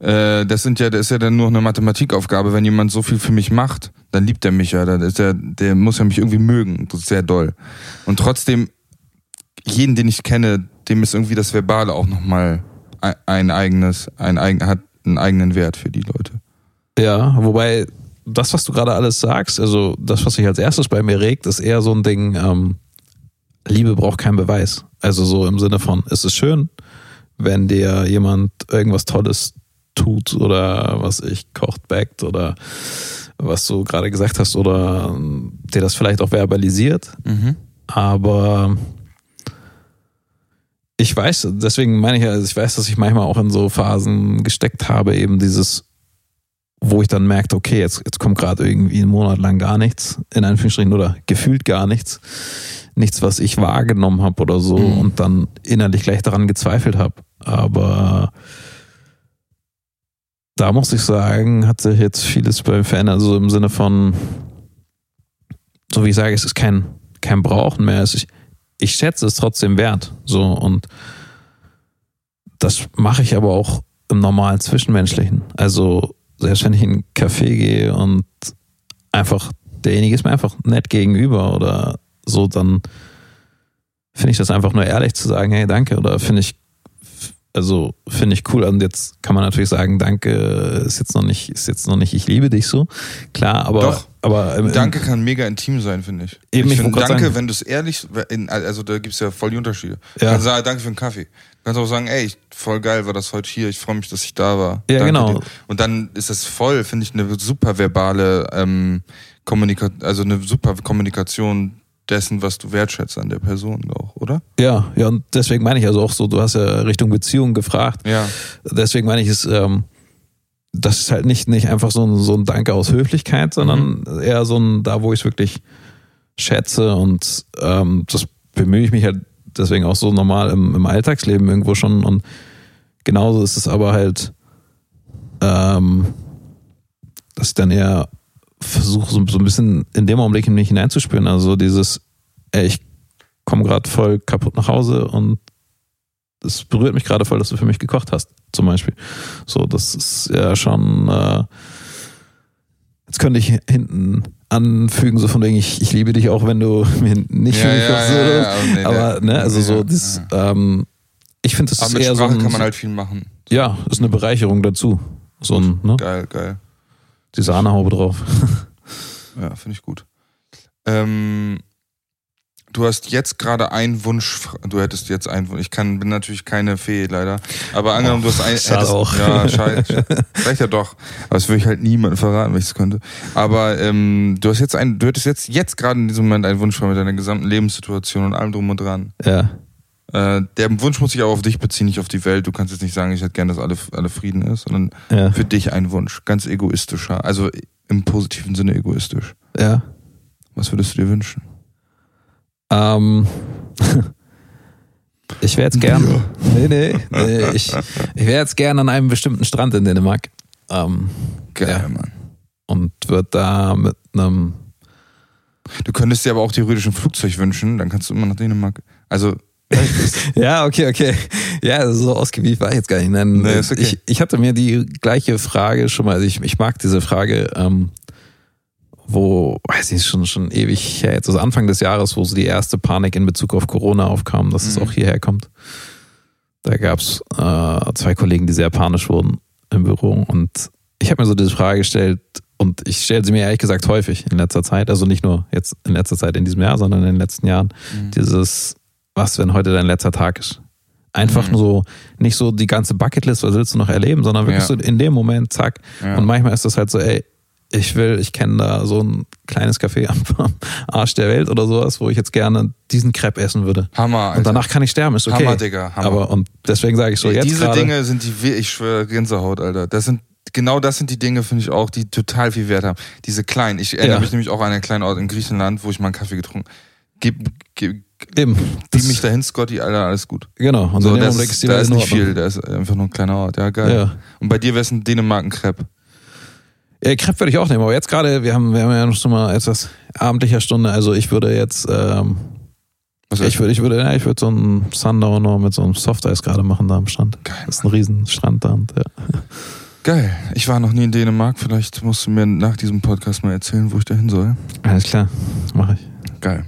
Äh, das sind ja, das ist ja dann nur eine Mathematikaufgabe. Wenn jemand so viel für mich macht, dann liebt er mich ja. Dann ist er, der muss ja mich irgendwie mögen. Das ist sehr doll. Und trotzdem, jeden, den ich kenne, dem ist irgendwie das Verbale auch nochmal ein, ein eigenes, ein eigen, hat einen eigenen Wert für die Leute. Ja, wobei das, was du gerade alles sagst, also das, was sich als erstes bei mir regt, ist eher so ein Ding, ähm, Liebe braucht keinen Beweis. Also so im Sinne von, es ist schön, wenn dir jemand irgendwas Tolles tut oder was ich kocht, backt oder was du gerade gesagt hast oder ähm, dir das vielleicht auch verbalisiert. Mhm. Aber ich weiß, deswegen meine ich ja, also ich weiß, dass ich manchmal auch in so Phasen gesteckt habe, eben dieses, wo ich dann merkte, okay, jetzt, jetzt kommt gerade irgendwie einen Monat lang gar nichts, in Anführungsstrichen, oder gefühlt gar nichts. Nichts, was ich wahrgenommen habe oder so Mhm. und dann innerlich gleich daran gezweifelt habe. Aber da muss ich sagen, hat sich jetzt vieles bei mir verändert. Also im Sinne von, so wie ich sage, es ist kein, kein Brauchen mehr. Es ist, ich schätze es trotzdem wert. So und das mache ich aber auch im normalen Zwischenmenschlichen. Also selbst wenn ich in einen Café gehe und einfach derjenige ist mir einfach nett gegenüber oder so, dann finde ich das einfach nur ehrlich zu sagen, hey, danke oder finde ich also finde ich cool. Und jetzt kann man natürlich sagen, danke ist jetzt noch nicht, ist jetzt noch nicht, ich liebe dich so. Klar, aber, Doch. aber im- Danke kann mega intim sein, finde ich. Eben, ich find, danke, sagen- wenn du es ehrlich, also da gibt's ja voll die Unterschiede. Du Ja. kannst sagen, danke für den Kaffee. Du kannst auch sagen, ey, voll geil war das heute hier, ich freue mich, dass ich da war. Ja, Danke genau. dir. Und dann ist das voll, finde ich, eine super verbale ähm, Kommunikation, also eine super Kommunikation dessen, was du wertschätzt an der Person auch, oder? Ja, ja, und deswegen meine ich also auch so, du hast ja Richtung Beziehung gefragt. Ja. Deswegen meine ich es, ähm, das ist halt nicht, nicht einfach so ein, so ein Danke aus Höflichkeit, sondern eher so ein, da wo ich es wirklich schätze und ähm, das bemühe ich mich halt deswegen auch so normal im, im Alltagsleben irgendwo schon und genauso ist es aber halt, ähm, dass ich dann eher versuche, so, so ein bisschen in dem Augenblick in mich hineinzuspüren. Also dieses, ey, ich komme gerade voll kaputt nach Hause und es berührt mich gerade voll, dass du für mich gekocht hast, zum Beispiel. So, das ist ja schon, äh, Jetzt könnte ich hinten anfügen, so von wegen, ich, ich liebe dich auch, wenn du mir nicht Ja, für mich ja, kochst. ja, ja, aber nee, aber, ne, also nee, so, das, ähm, ich finde, das Aber ist mit eher so Sprache ein, kann man halt viel machen. ja, ist eine Bereicherung dazu. So ein, ne, Geil, geil. Die Sahnehaube drauf. Ja, finde ich gut. Ähm, du hast jetzt gerade einen Wunsch, du hättest jetzt einen Wunsch. Ich kann, bin natürlich keine Fee, leider. Aber angenommen, du hast einen. hättest, auch. Ja, scheiße. Vielleicht ja doch. Aber das würde ich halt niemandem verraten, wenn ich es könnte. Aber ähm, du hast jetzt einen, du hättest jetzt, jetzt gerade in diesem Moment einen Wunsch mit deiner gesamten Lebenssituation und allem drum und dran. Ja. Äh, der Wunsch muss sich auch auf dich beziehen, nicht auf die Welt. Du kannst jetzt nicht sagen, ich hätte gerne, dass alle, alle Frieden ist, sondern Ja. für dich ein Wunsch. Ganz egoistischer. Also im positiven Sinne egoistisch. ja. Was würdest du dir wünschen? Ähm, ich wäre jetzt gern. Nee, nee, nee. Ich, ich wäre jetzt gern an einem bestimmten Strand in Dänemark. Ähm, Geil, Ja. Mann. und würde da mit einem. Du könntest dir aber auch theoretisch ein Flugzeug wünschen, dann kannst du immer nach Dänemark. Also, Ja, okay, okay. Ja, so ausgewiesen war ich jetzt gar nicht. Nein, Nee, okay. ich, ich hatte mir die gleiche Frage schon mal, also ich, ich mag diese Frage, ähm, wo, weiß ich, schon, schon ewig her, jetzt also Anfang des Jahres, wo so die erste Panik in Bezug auf Corona aufkam, dass es Mhm. auch hierher kommt. Da gab es äh, zwei Kollegen, die sehr panisch wurden im Büro und ich habe mir so diese Frage gestellt und ich stelle sie mir ehrlich gesagt häufig in letzter Zeit, also nicht nur jetzt in letzter Zeit in diesem Jahr, sondern in den letzten Jahren, dieses, was, wenn heute dein letzter Tag ist? Einfach Mhm. nur so, nicht so die ganze Bucketlist, was willst du noch erleben, sondern wirklich Ja. so in dem Moment, zack. Ja. Und manchmal ist das halt so, ey, ich will, ich kenne da so ein kleines Café am, Arsch der Welt oder sowas, wo ich jetzt gerne diesen Crepe essen würde. Hammer, Alter. Und danach kann ich sterben, ist okay. Hammer, Digga, Hammer. Aber und deswegen sage ich so, jetzt Diese gerade, Dinge sind die, ich schwöre, Gänsehaut, Alter. Das sind, genau das sind die Dinge, finde ich auch, die total viel Wert haben. Diese kleinen. Ich erinnere Ja. mich nämlich auch an einen kleinen Ort in Griechenland, wo ich mal einen Kaffee getrunken Gib, gib, eben, das, mich dahin, Scotty, Alter, alles gut. genau. Und So, das ist, die da ist nicht viel, da ist einfach nur ein kleiner Ort. Ja, geil. Ja. Und bei dir wäre es ein Dänemark ein Crepe. Ja, Crepe würde ich auch nehmen, aber jetzt gerade, wir haben, wir haben ja noch schon mal etwas abendlicher Stunde, also ich würde jetzt, ähm, Was ich würde, ich würde, ja, ich würde so einen Sundowner mit so einem Softeis gerade machen da am Strand. Geil, Das ist ein riesen Strand da und, ja. Geil. Ich war noch nie in Dänemark. Vielleicht musst du mir nach diesem Podcast mal erzählen, wo ich da hin soll. Alles klar, mache ich. Geil.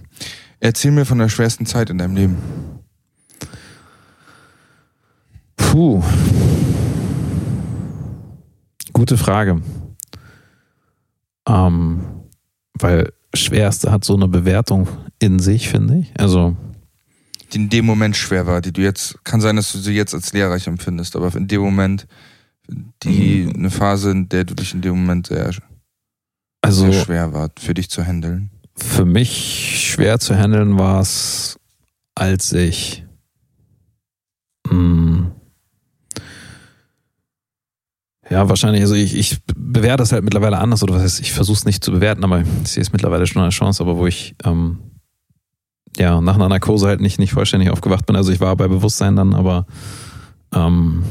Erzähl mir von der schwersten Zeit in deinem Leben. Puh. Gute Frage. Ähm, weil Schwerste hat so eine Bewertung in sich, finde ich. Also, Die in dem Moment schwer war, die du jetzt, kann sein, dass du sie jetzt als lehrreich empfindest, aber in dem Moment, die, Mhm. eine Phase, in der du dich in dem Moment sehr, also sehr schwer war, für dich zu handeln. Für mich schwer zu handeln war es, als ich mh, ja, wahrscheinlich, also ich, ich bewerte das halt mittlerweile anders, oder was heißt, ich versuche es nicht zu bewerten, aber ich sehe es mittlerweile schon als Chance, aber wo ich ähm, ja nach einer Narkose halt nicht, nicht vollständig aufgewacht bin. Also ich war bei Bewusstsein dann, aber ähm,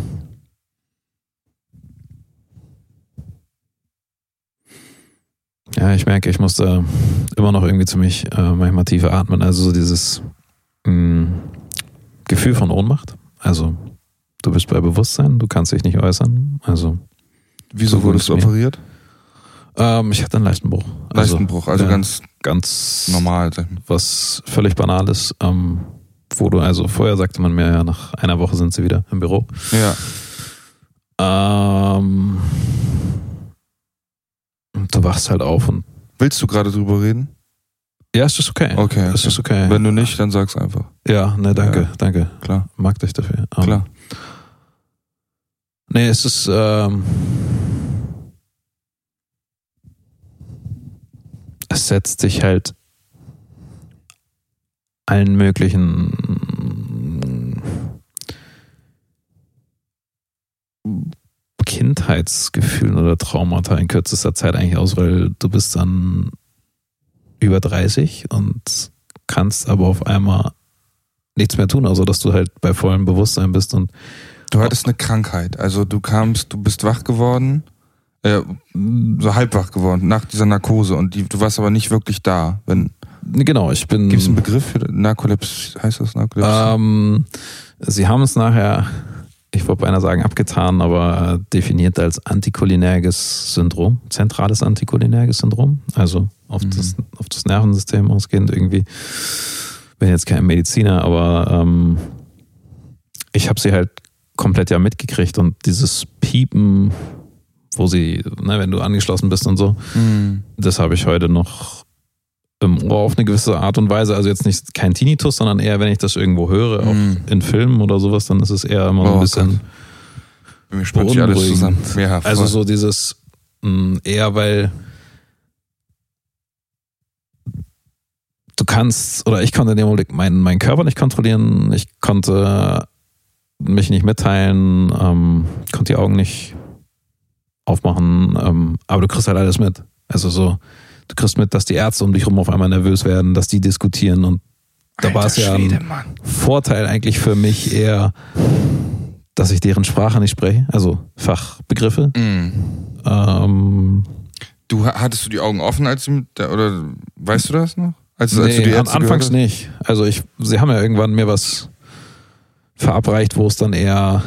ja, ich merke, ich musste immer noch irgendwie ziemlich äh, manchmal tiefer atmen. Also so dieses mh, Gefühl von Ohnmacht. Also du bist bei Bewusstsein, du kannst dich nicht äußern. Also Wieso So wurdest du operiert? ähm, ich hatte einen leichten Bruch. Also, Leistenbruch, also ja, ganz ganz normal. was völlig Banales, ähm, wo du, also vorher sagte man mir ja, nach einer Woche sind sie wieder im Büro. Ja. Ähm, und du wachst halt auf und Willst du gerade drüber reden? ja, es ist okay. Okay. Es okay. ist okay. Wenn du nicht, dann sag's einfach. ja, ne, danke, Ja. danke. Klar, Mag dich dafür. Ähm, klar. Nee, es ist, ähm, es setzt sich halt allen möglichen Kindheitsgefühlen oder Traumata in kürzester Zeit eigentlich aus, weil du bist dann über 30 und kannst aber auf einmal nichts mehr tun, außer dass du halt bei vollem Bewusstsein bist und Du hattest eine Krankheit. Also du kamst, du bist wach geworden, äh, so halb wach geworden nach dieser Narkose und die, du warst aber nicht wirklich da. Wenn genau, ich bin gibt es einen Begriff für Narkolepsie? Heißt das Narkolepsie? Ähm, sie haben es nachher ich wollte beinahe sagen abgetan, aber äh, definiert als anticholinerges Syndrom, zentrales anticholinerges Syndrom, also auf, mhm. das, auf das Nervensystem ausgehend irgendwie. Bin jetzt kein Mediziner, aber ähm, ich habe sie halt komplett ja mitgekriegt und dieses Piepen, wo sie, ne, wenn du angeschlossen bist und so, mhm. das habe ich heute noch im Ohr auf eine gewisse Art und Weise. Also jetzt nicht kein Tinnitus, sondern eher, wenn ich das irgendwo höre, auch mm. in Filmen oder sowas, dann ist es eher immer oh, ein bisschen. Mir spürt sich alles zusammen. Ja, also so dieses mh, mm, eher, weil du kannst, oder ich konnte in dem Augenblick meinen, meinen Körper nicht kontrollieren, ich konnte mich nicht mitteilen, ähm, konnte die Augen nicht aufmachen, ähm, aber du kriegst halt alles mit. Also so, du kriegst mit, dass die Ärzte um dich rum auf einmal nervös werden, dass die diskutieren und da war es ja ein Schwede, Vorteil eigentlich für mich eher, dass ich deren Sprache nicht spreche, also Fachbegriffe. Mm. Ähm, du hattest du die Augen offen, als du oder weißt du das noch? Als, nee, als du die Ärzte anfangs nicht. Also ich, sie haben ja irgendwann mir was verabreicht, wo es dann eher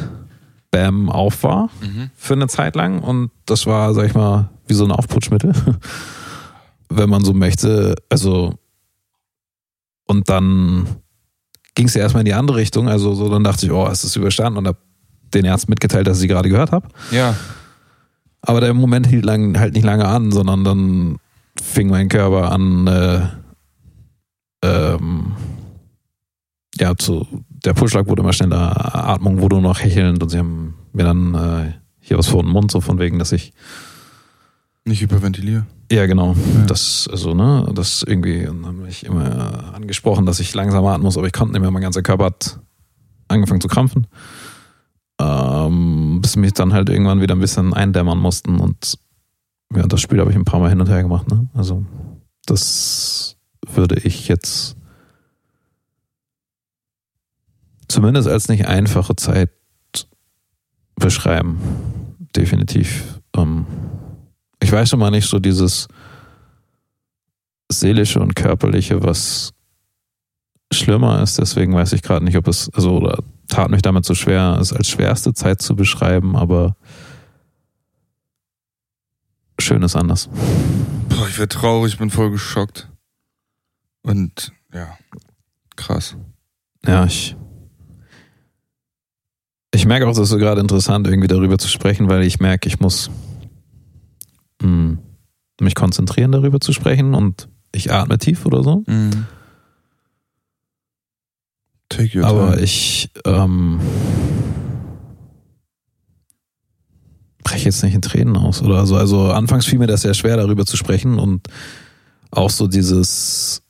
Bam auf war mhm. für eine Zeit lang und das war, sag ich mal, wie so ein Aufputschmittel wenn man so möchte. Also, und dann ging es ja erstmal in die andere Richtung. Also, so dann dachte ich, oh, es ist überstanden und habe den Ärzten mitgeteilt, dass ich sie gerade gehört habe. Ja. Aber der Moment hielt lang, halt nicht lange an, sondern dann fing mein Körper an, äh, ähm, ja, zu, der Pulsschlag wurde immer schneller, Atmung wurde nur noch hechelnd und sie haben mir dann äh, hier was vor den Mund, so von wegen, dass ich nicht hyperventiliere. Ja, genau. Ja. Das, also, ne, das irgendwie, und dann habe ich immer angesprochen, dass ich langsam atmen muss, aber ich konnte nicht mehr, mein ganzer Körper hat angefangen zu krampfen. Ähm, bis mich dann halt irgendwann wieder ein bisschen eindämmern mussten und ja, das Spiel habe ich ein paar Mal hin und her gemacht, ne? Also, das würde ich jetzt zumindest als nicht einfache Zeit beschreiben. Definitiv. Ähm, weiß schon mal nicht so dieses seelische und körperliche, was schlimmer ist. Deswegen weiß ich gerade nicht, ob es, also, oder tat mich damit so schwer, es als schwerste Zeit zu beschreiben, aber schön ist anders. Boah, ich werde traurig, bin voll geschockt. Und ja, krass. Ja, ich. Ich merke auch, es ist so gerade interessant, irgendwie darüber zu sprechen, weil ich merke, ich muss mh, mich konzentrieren, darüber zu sprechen und ich atme tief oder so. Mhm. Take your Aber ich ähm, breche jetzt nicht in Tränen aus oder so. Also anfangs fiel mir das sehr schwer, darüber zu sprechen und auch so dieses,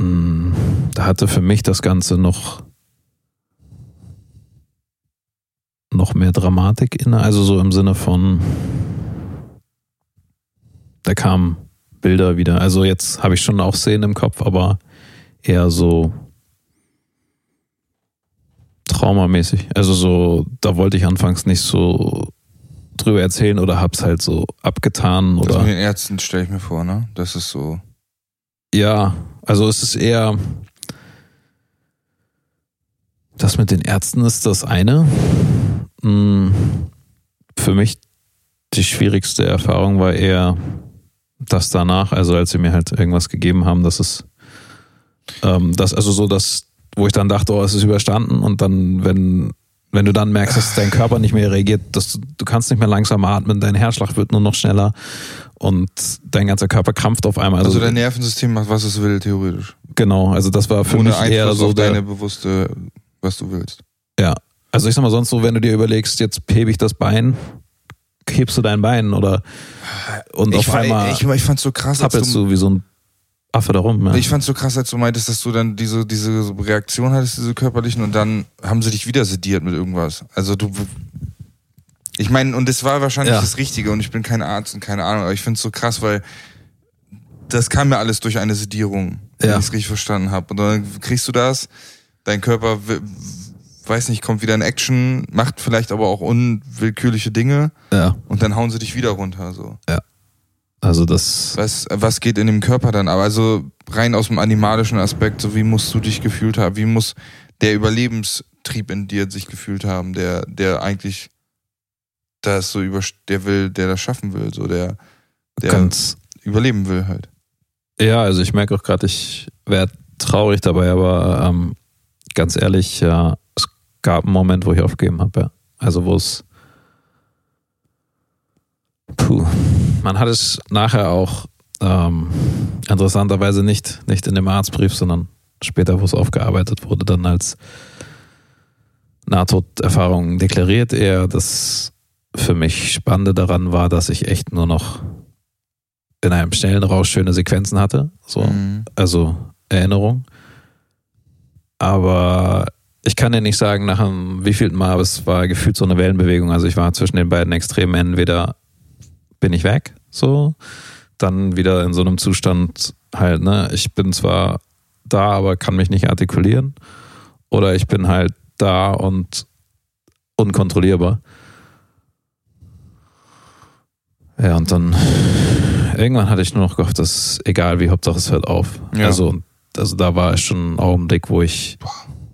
mh, da hatte für mich das Ganze noch noch mehr Dramatik inne, also so im Sinne von da kamen Bilder wieder. Also jetzt habe ich schon auch Szenen im Kopf, aber eher so traumamäßig. Also so, da wollte ich anfangs nicht so drüber erzählen oder hab's halt so abgetan. Oder das mit den Ärzten stelle ich mir vor, ne? Das ist so. Ja, also es ist eher. Das mit den Ärzten ist das eine. Hm, für mich die schwierigste Erfahrung war eher das danach, also als sie mir halt irgendwas gegeben haben, dass es, ähm, das, also so, dass, wo ich dann dachte, oh, es ist überstanden und dann, wenn, wenn du dann merkst, dass dein Körper nicht mehr reagiert, dass du, du kannst nicht mehr langsam atmen, dein Herzschlag wird nur noch schneller und dein ganzer Körper krampft auf einmal. Also, also dein Nervensystem macht, was es will, theoretisch. Genau, also das war für Ohne mich eher so auf deine bewusste, was du willst. Ja, also ich sag mal sonst so, wenn du dir überlegst, jetzt hebe ich das Bein, hebst du dein Bein oder und ich auf war, einmal ich, ich fand's so krass, als du, wie so ein Affe darum. Ja. Ich fand's so krass, als du meintest, dass du dann diese, diese Reaktion hattest, diese körperlichen, und dann haben sie dich wieder sediert mit irgendwas. Also du. Ich meine, und das war wahrscheinlich ja. das Richtige, und ich bin kein Arzt und keine Ahnung, aber ich find's so krass, weil das kam mir alles durch eine Sedierung, wenn ja. ich es richtig verstanden habe. Und dann kriegst du das, dein Körper weiß nicht, kommt wieder in Action, macht vielleicht aber auch unwillkürliche Dinge. Ja. Und dann hauen sie dich wieder runter, so. Ja. Also das. Was, was geht in dem Körper dann? Aber also rein aus dem animalischen Aspekt, so wie musst du dich gefühlt haben? Wie muss der Überlebenstrieb Trieb in dir sich gefühlt haben, der, der eigentlich das so über, der will, der das schaffen will, so der, der Ganz, überleben will halt. ja, also ich merke auch gerade, ich werde traurig dabei, aber ähm, ganz ehrlich, ja, gab einen Moment, wo ich aufgegeben habe, ja. Also wo es Puh. Man hat es nachher auch ähm, interessanterweise nicht, nicht in dem Arztbrief, sondern später, wo es aufgearbeitet wurde, dann als Nahtoderfahrung deklariert. Eher das für mich Spannende daran war, dass ich echt nur noch in einem schnellen Rausch schöne Sequenzen hatte. So, Mhm. also Erinnerung. Aber ich kann dir nicht sagen, nach einem wievielten Mal, aber es war gefühlt so eine Wellenbewegung. Also ich war zwischen den beiden Extremen. Entweder bin ich weg, so, dann wieder in so einem Zustand halt, ne, ich bin zwar da, aber kann mich nicht artikulieren. Oder ich bin halt da und unkontrollierbar. Ja, und dann irgendwann hatte ich nur noch gehofft, dass egal wie, Hauptsache es hört auf. Ja. Also, also da war schon ein Augenblick, wo ich,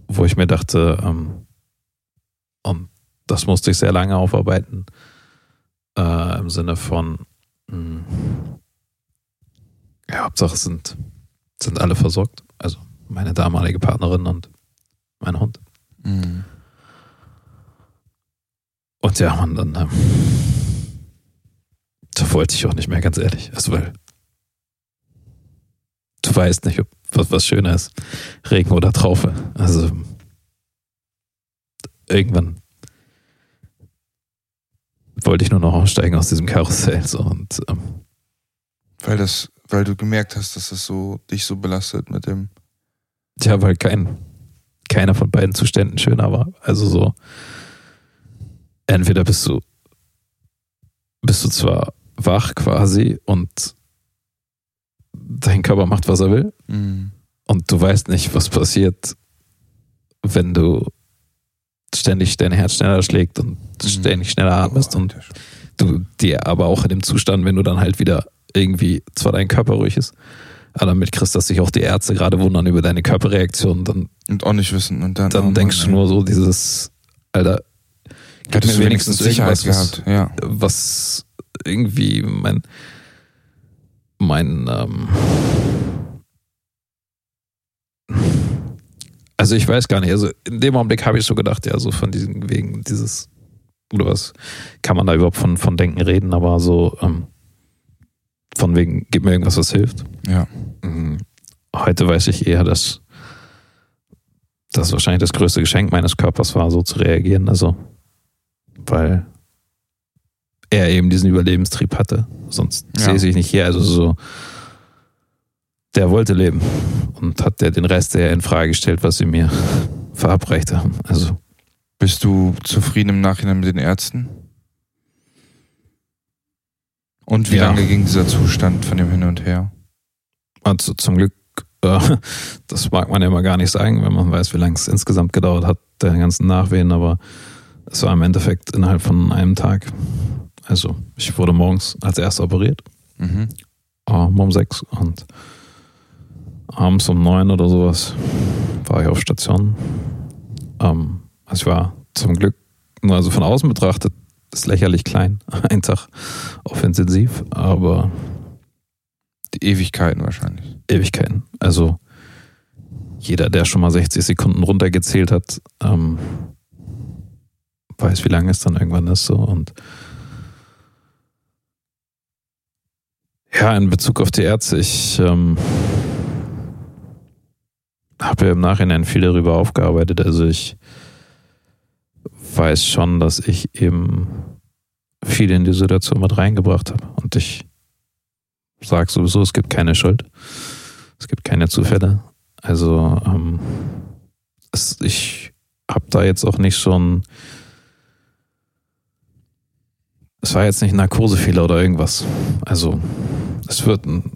wo ich mir dachte, ähm, und das musste ich sehr lange aufarbeiten, äh, im Sinne von, mh, ja, Hauptsache sind, sind alle versorgt. Also meine damalige Partnerin und mein Hund. Mhm. Und ja, man, dann ähm, da wollte ich auch nicht mehr, ganz ehrlich. Also, weil du weißt nicht, ob was, was schöner ist. Regen oder Traufe. Also irgendwann wollte ich nur noch aussteigen aus diesem Karussell. So, und ähm, Weil das, weil du gemerkt hast, dass das so dich so belastet mit dem. ja, weil kein, keiner von beiden Zuständen schöner war. Also so, entweder bist du, bist du zwar wach quasi und dein Körper macht, was er will, Mhm. und du weißt nicht, was passiert, wenn du ständig dein Herz schneller schlägt und Mhm. ständig schneller atmest Oh, und du dir aber auch in dem Zustand, wenn du dann halt wieder irgendwie zwar dein Körper ruhig ist, aber damit kriegst, dass sich auch die Ärzte gerade wundern über deine Körperreaktion, dann, Und auch nicht wissen. Und dann, dann oh denkst Mann, du nur so dieses, Alter, es wir wenigstens Sicherheit gehabt. Ja. was irgendwie mein, mein, ähm, also ich weiß gar nicht, also in dem Augenblick habe ich so gedacht, ja, so von diesen, wegen dieses, oder was, kann man da überhaupt von, von Denken reden, aber so, ähm, von wegen, gib mir irgendwas, was hilft. Ja. Mhm. Heute weiß ich eher, dass das wahrscheinlich das größte Geschenk meines Körpers war, so zu reagieren. Also, weil er eben diesen Überlebenstrieb hatte. Sonst Ja. sehe ich nicht hier. Also so, der wollte leben und hat der den Rest eher in Frage gestellt, was sie mir verabreicht haben. Also, Bist du zufrieden im Nachhinein mit den Ärzten? Und wie Ja. lange ging dieser Zustand von dem Hin und Her? also zum Glück, äh, das mag man ja immer gar nicht sagen, wenn man weiß, wie lange es insgesamt gedauert hat, der ganzen Nachwehen, aber es war im Endeffekt innerhalb von einem Tag. Also ich wurde morgens als erster operiert, Mhm. ähm, um sechs und abends um neun oder sowas war ich auf Station. Ähm, also ich war zum Glück, nur also von außen betrachtet, ist lächerlich klein, ein Tag auf Intensiv, aber Die Ewigkeiten wahrscheinlich. Ewigkeiten. Also jeder, der schon mal 60 Sekunden runtergezählt hat, ähm, weiß, wie lange es dann irgendwann ist. So. Und ja, in Bezug auf die Ärzte, ich ähm, habe ja im Nachhinein viel darüber aufgearbeitet. Also ich weiß schon, dass ich eben viel in die Situation mit reingebracht habe. Und ich sage sowieso, es gibt keine Schuld. Es gibt keine Zufälle. Also ähm, es, ich habe da jetzt auch nicht ein. Es war jetzt nicht ein Narkosefehler oder irgendwas. Also es wird ein,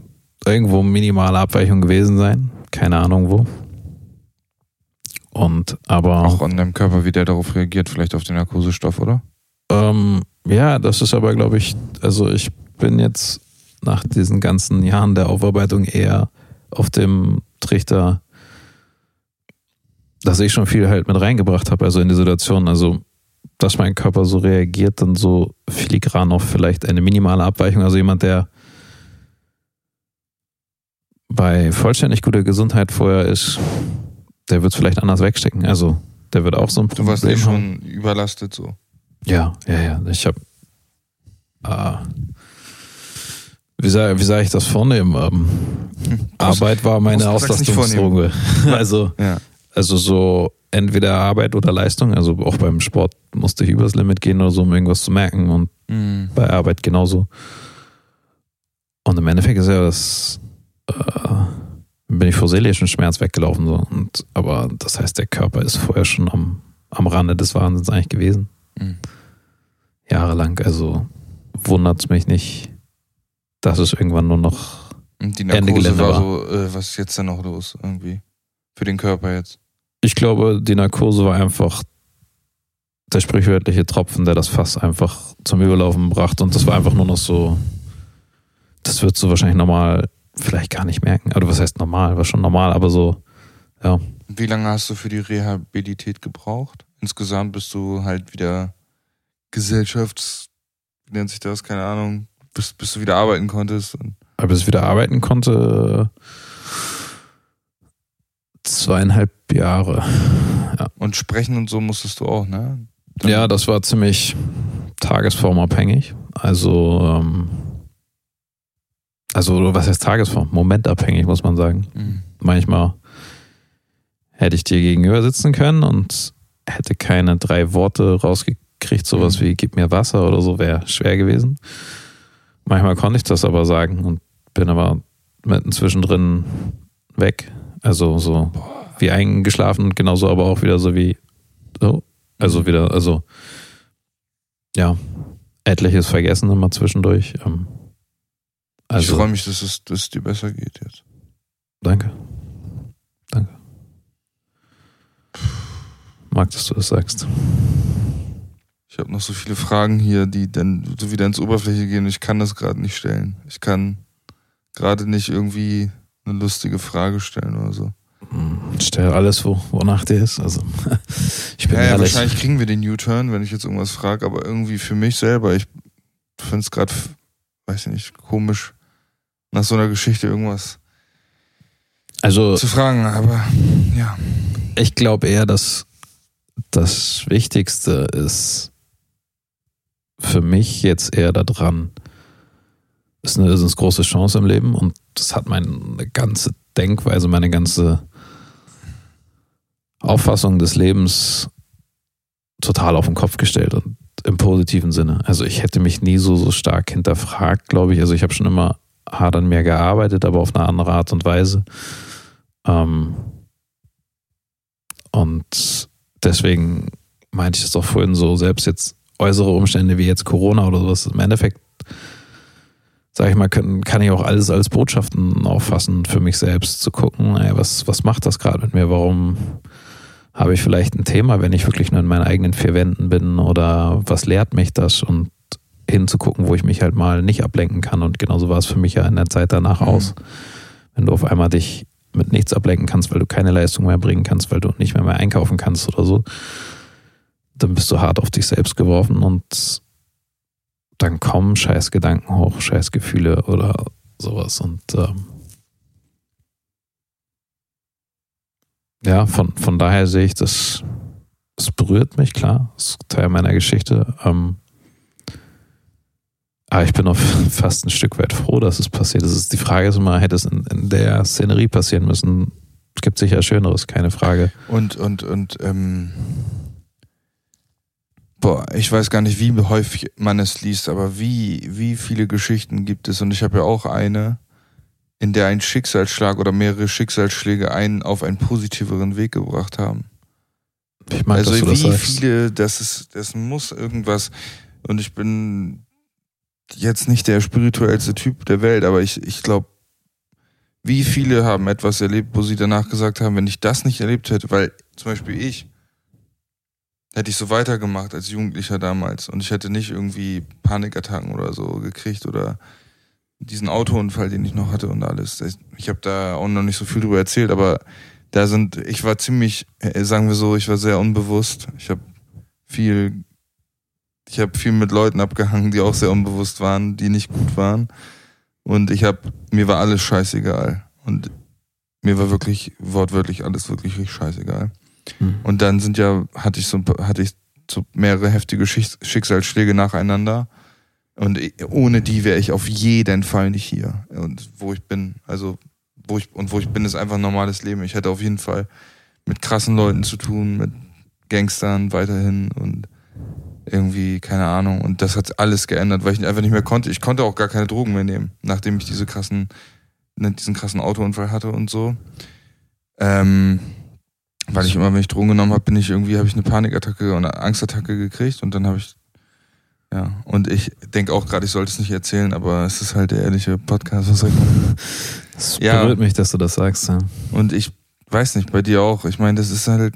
irgendwo minimale Abweichung gewesen sein. Keine Ahnung wo. Und aber Auch an deinem Körper, wie der darauf reagiert, vielleicht auf den Narkosestoff, oder? Ähm, ja, das ist aber, glaube ich, also ich bin jetzt nach diesen ganzen Jahren der Aufarbeitung eher auf dem Trichter, dass ich schon viel halt mit reingebracht habe, also in die Situation, also dass mein Körper so reagiert, dann so filigran auf vielleicht eine minimale Abweichung. Also jemand, der bei vollständig guter Gesundheit vorher ist, der wird es vielleicht anders wegstecken. Also der wird auch so ein Problem Du warst eh schon überlastet so. Ja, ja, ja. Ich habe äh, wie sage sag ich das vornehmen? Ähm, hm. Arbeit war meine Auslastungsdroge. also, ja. also so entweder Arbeit oder Leistung. Also auch beim Sport musste ich übers Limit gehen oder so, um irgendwas zu merken. Und mhm. bei Arbeit genauso. Und im Endeffekt ist ja das, äh, bin ich vor seelischem Schmerz weggelaufen. So. Und, aber das heißt, der Körper ist vorher schon am, am Rande des Wahnsinns eigentlich gewesen. Mhm. Jahrelang. Also wundert es mich nicht, dass es irgendwann nur noch Und die Narkose war, war so, äh, was ist jetzt denn noch los irgendwie? Für den Körper jetzt? Ich glaube, die Narkose war einfach der sprichwörtliche Tropfen, der das Fass einfach zum Überlaufen brachte. Und das war einfach nur noch so, das wird so wahrscheinlich normal vielleicht gar nicht merken. Oder was heißt normal? War schon normal, aber so, ja. Wie lange hast du für die Rehabilität gebraucht? Insgesamt bist du halt wieder Gesellschafts, wie nennt sich das? Keine Ahnung. Bis, bis du wieder arbeiten konntest. Aber bis ich wieder arbeiten konnte, zweieinhalb Jahre. Ja. Und sprechen und so musstest du auch, ne? Dann ja, das war ziemlich tagesformabhängig. Also, ähm, also was heißt Tagesform? Momentabhängig, muss man sagen. Mhm. Manchmal hätte ich dir gegenüber sitzen können und hätte keine drei Worte rausgekriegt, sowas mhm. wie gib mir Wasser oder so, wäre schwer gewesen. Manchmal konnte ich das aber sagen und bin aber mitten zwischendrin weg. Also so wie eingeschlafen und genauso aber auch wieder so wie so. Also wieder, also ja, etliches vergessen immer zwischendurch. Ähm, also, ich freue mich, dass es, dass es dir besser geht jetzt. Danke. Danke. Mag, dass du das sagst. Ich habe noch so viele Fragen hier, die dann so wieder ins Oberfläche gehen. Ich kann das gerade nicht stellen. Ich kann gerade nicht irgendwie eine lustige Frage stellen oder so. Hm, stell alles, wo, wonach dir ist. Also, ich bin ja, ja, wahrscheinlich kriegen wir den U-Turn, wenn ich jetzt irgendwas frage, aber irgendwie für mich selber, ich finde es gerade, weiß ich nicht, komisch, nach so einer Geschichte irgendwas also, zu fragen, aber ja. Ich glaube eher, dass das Wichtigste ist für mich jetzt eher daran, ist eine, eine große Chance im Leben und das hat meine ganze Denkweise, meine ganze Auffassung des Lebens total auf den Kopf gestellt und im positiven Sinne. Also ich hätte mich nie so, so stark hinterfragt, glaube ich. Also ich habe schon immer hart an mir gearbeitet, aber auf eine andere Art und Weise. Ähm und deswegen meinte ich es auch vorhin so, selbst jetzt äußere Umstände wie jetzt Corona oder sowas, im Endeffekt sag ich mal, kann, kann ich auch alles als Botschaften auffassen für mich selbst, zu gucken, ey, was, was macht das gerade mit mir? Warum habe ich vielleicht ein Thema, wenn ich wirklich nur in meinen eigenen vier Wänden bin oder was lehrt mich das? Und hinzugucken, wo ich mich halt mal nicht ablenken kann. Und genauso war es für mich ja in der Zeit danach mhm. aus. Wenn du auf einmal dich mit nichts ablenken kannst, weil du keine Leistung mehr bringen kannst, weil du nicht mehr, mehr einkaufen kannst oder so, dann bist du hart auf dich selbst geworfen und dann kommen scheiß Gedanken hoch, scheiß Gefühle oder sowas. Und ähm, ja, von, von daher sehe ich das, es berührt mich, klar, das ist Teil meiner Geschichte. Ähm, aber ich bin auch fast ein Stück weit froh, dass es passiert ist. Die Frage ist immer, hätte es in, in der Szenerie passieren müssen? Es gibt sicher Schöneres, keine Frage. Und, und, und, ähm, Boah, ich weiß gar nicht, wie häufig man es liest, aber wie, wie viele Geschichten gibt es? Und ich habe ja auch eine, in der ein Schicksalsschlag oder mehrere Schicksalsschläge einen auf einen positiveren Weg gebracht haben. Ich mag, also dass du wie das viele, das ist, das muss irgendwas. Und ich bin jetzt nicht der spirituellste Typ der Welt, aber ich, ich glaube, wie viele haben etwas erlebt, wo sie danach gesagt haben, wenn ich das nicht erlebt hätte, weil zum Beispiel ich, hätte ich so weitergemacht als Jugendlicher damals und ich hätte nicht irgendwie Panikattacken oder so gekriegt oder diesen Autounfall, den ich noch hatte und alles. Ich habe da auch noch nicht so viel drüber erzählt, aber da sind, ich war ziemlich, äh, sagen wir so, ich war sehr unbewusst. Ich habe viel, ich habe viel mit Leuten abgehangen, die auch sehr unbewusst waren, die nicht gut waren. Und ich habe, mir war alles scheißegal. Und mir war wirklich wortwörtlich alles wirklich, wirklich scheißegal. Hm. Und dann sind ja, hatte ich so, hatte ich so mehrere heftige Schicks- Schicksalsschläge nacheinander. Und ohne die wäre ich auf jeden Fall nicht hier. Und wo ich bin, also wo ich und wo ich bin, ist einfach ein normales Leben. Ich hätte auf jeden Fall mit krassen Leuten zu tun, mit Gangstern weiterhin und irgendwie, keine Ahnung. Und das hat alles geändert, weil ich einfach nicht mehr konnte. Ich konnte auch gar keine Drogen mehr nehmen, nachdem ich diese krassen, ne, diesen krassen Autounfall hatte und so. Ähm, weil ich immer, wenn ich Drogen genommen habe, bin ich irgendwie, habe ich eine Panikattacke und eine Angstattacke gekriegt und dann habe ich, ja, und ich denke auch gerade, ich sollte es nicht erzählen, aber es ist halt der ehrliche Podcast, was soll ich machen? Es Ja. berührt mich, dass du das sagst. Ja. Und ich weiß nicht, bei dir auch. Ich meine, das ist halt.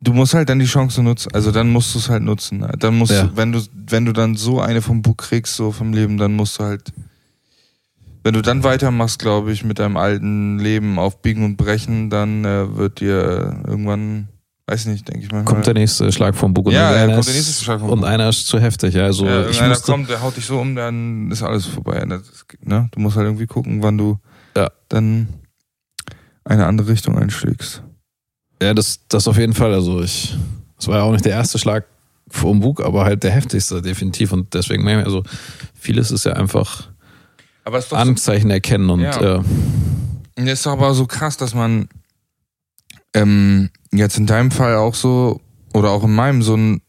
Du musst halt dann die Chance nutzen. Also dann musst du es halt nutzen. Dann musst Ja. du, wenn du, wenn du dann so eine vom Buch kriegst, so vom Leben, dann musst du halt. Wenn du dann weitermachst, glaube ich, mit deinem alten Leben auf Biegen und Brechen, dann äh, wird dir irgendwann, weiß nicht, denke ich mal. Kommt der nächste Schlag vom Bug und, Ja, ja, einer kommt der ist- nächste Schlag vom und Bug. einer ist zu heftig. Also ja, ich musste, kommt, der haut dich so um, dann ist alles vorbei. Das, ne? Du musst halt irgendwie gucken, wann du Ja. dann eine andere Richtung einschlägst. Ja, das, das auf jeden Fall. Also ich, das war ja auch nicht der erste Schlag vom Bug, aber halt der heftigste, definitiv. Und deswegen, also vieles ist ja einfach Aber es ist doch Anzeichen erkennen und Ja. so, ist doch aber so krass, dass man ähm, jetzt in deinem Fall auch so oder auch in meinem so ein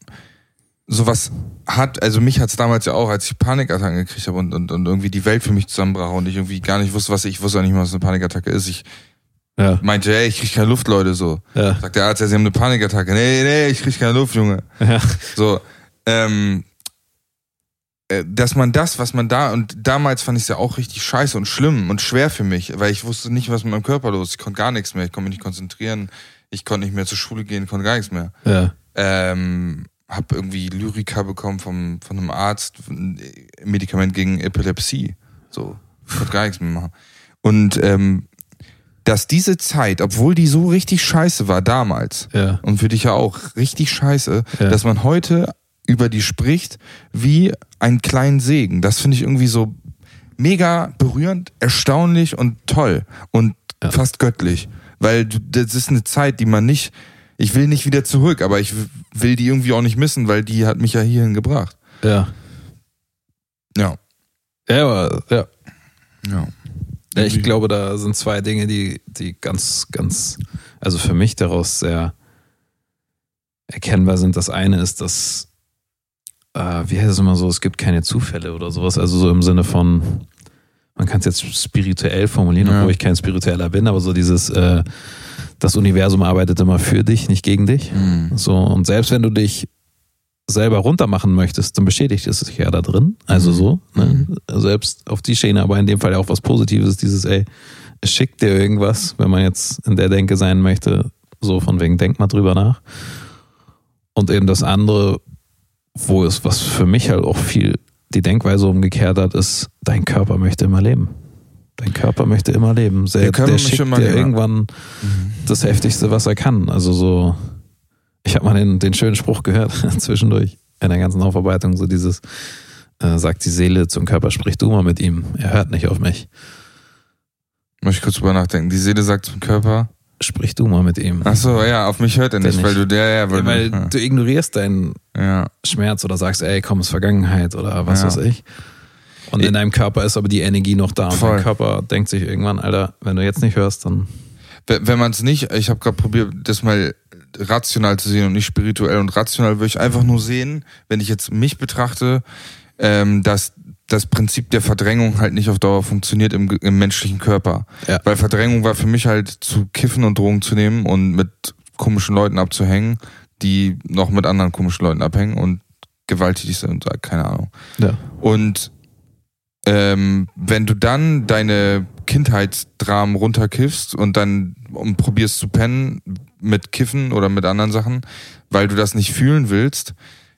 sowas hat, also mich hat's damals ja auch, als ich Panikattacken gekriegt habe und, und, und irgendwie die Welt für mich zusammenbrach und ich irgendwie gar nicht wusste, was ich wusste auch nicht mal, was eine Panikattacke ist. Ich ja, meinte, ey, ich krieg keine Luft, Leute, so. ja, Sagt der Arzt, ja, sie haben eine Panikattacke. Nee, nee, ich krieg keine Luft, Junge. ja, So, ähm, äh, dass man das, was man da, und damals fand ich es ja auch richtig scheiße und schlimm und schwer für mich, weil ich wusste nicht, was mit meinem Körper los ist. Ich konnte gar nichts mehr, ich konnte mich nicht konzentrieren, ich konnte nicht mehr zur Schule gehen, konnte gar nichts mehr. ja, Ähm, hab irgendwie Lyrika bekommen vom, von einem Arzt, ein Medikament gegen Epilepsie. So, konnte gar nichts mehr machen. Und ähm, dass diese Zeit, obwohl die so richtig scheiße war damals, ja, und für dich ja auch richtig scheiße, Ja. dass man heute über die spricht wie einen kleinen Segen. Das finde ich irgendwie so mega berührend, erstaunlich und toll und Ja. fast göttlich. Weil das ist eine Zeit, die man nicht, ich will nicht wieder zurück, aber ich will die irgendwie auch nicht missen, weil die hat mich ja hierhin gebracht. ja. Ja. Ja, aber, ja. Ja. Ja, ich glaube, da sind zwei Dinge, die, die ganz, ganz, also für mich daraus sehr erkennbar sind. Das eine ist, dass, äh, wie heißt es immer so, es gibt keine Zufälle oder sowas. Also so im Sinne von, man kann es jetzt spirituell formulieren, Ja. obwohl ich kein Spiritueller bin, aber so dieses, äh, das Universum arbeitet immer für dich, nicht gegen dich. Mhm. So, und selbst wenn du dich selber runtermachen möchtest, dann bestätigt es sich ja da drin. Also Mhm. so, ne? Mhm. Selbst auf die Schiene, aber in dem Fall ja auch was Positives, dieses, ey, es schickt dir irgendwas, wenn man jetzt in der Denke sein möchte, so von wegen, denk mal drüber nach. Und eben das andere, wo es, was für mich halt auch viel die Denkweise umgekehrt hat, ist, dein Körper möchte immer leben. Dein Körper möchte immer leben. Der, Der Körper der schickt immer dir irgendwann Mhm. das Heftigste, was er kann. Also so, ich habe mal den, den schönen Spruch gehört zwischendurch in der ganzen Aufarbeitung, so dieses, äh, sagt die Seele zum Körper, sprich du mal mit ihm, er hört nicht auf mich. Muss ich kurz drüber nachdenken. Die Seele sagt zum Körper, Sprich du mal mit ihm. ach so, ja, auf mich hört er nicht, weil du der, ja, weil, Ja, weil du, du ignorierst deinen ja. Schmerz oder sagst, ey, komm, ist Vergangenheit oder was Ja. weiß ich. Und in deinem Körper ist aber die Energie noch da. Und Voll. dein Körper denkt sich irgendwann, Alter, wenn du jetzt nicht hörst, dann. Wenn wenn man es nicht, ich habe gerade probiert, das mal rational zu sehen und nicht spirituell und rational würde ich einfach nur sehen, wenn ich jetzt mich betrachte, ähm, dass das Prinzip der Verdrängung halt nicht auf Dauer funktioniert im, im menschlichen Körper. Ja. Weil Verdrängung war für mich halt zu kiffen und Drogen zu nehmen und mit komischen Leuten abzuhängen, die noch mit anderen komischen Leuten abhängen und gewalttätig sind, keine Ahnung. Ja. Und ähm, wenn du dann deine Kindheitsdramen runterkiffst und dann und probierst zu pennen mit Kiffen oder mit anderen Sachen, weil du das nicht fühlen willst,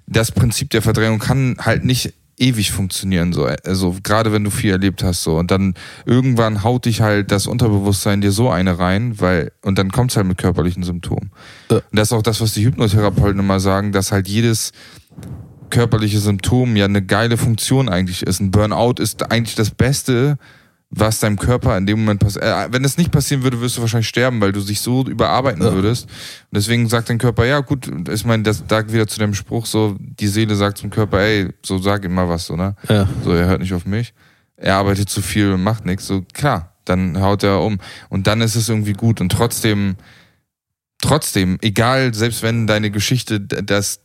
das Prinzip der Verdrängung kann halt nicht ewig funktionieren, so. Also, gerade wenn du viel erlebt hast, so. Und dann irgendwann haut dich halt das Unterbewusstsein dir so eine rein, weil, und dann kommt's halt mit körperlichen Symptomen. Ja. Und das ist auch das, was die Hypnotherapeuten immer sagen, dass halt jedes körperliche Symptom ja eine geile Funktion eigentlich ist. Ein Burnout ist eigentlich das Beste, was deinem Körper in dem Moment passiert. Äh, wenn das nicht passieren würde, wirst du wahrscheinlich sterben, weil du dich so überarbeiten Ja. würdest. Und deswegen sagt dein Körper, ja gut, ich meine, das da wieder zu dem Spruch so, die Seele sagt zum Körper, ey, so sag ihm mal was, so, ne? Ja. So, er hört nicht auf mich. Er arbeitet zu viel und macht nichts. So, klar, dann haut er um. Und dann ist es irgendwie gut. Und trotzdem, trotzdem, egal, selbst wenn deine Geschichte das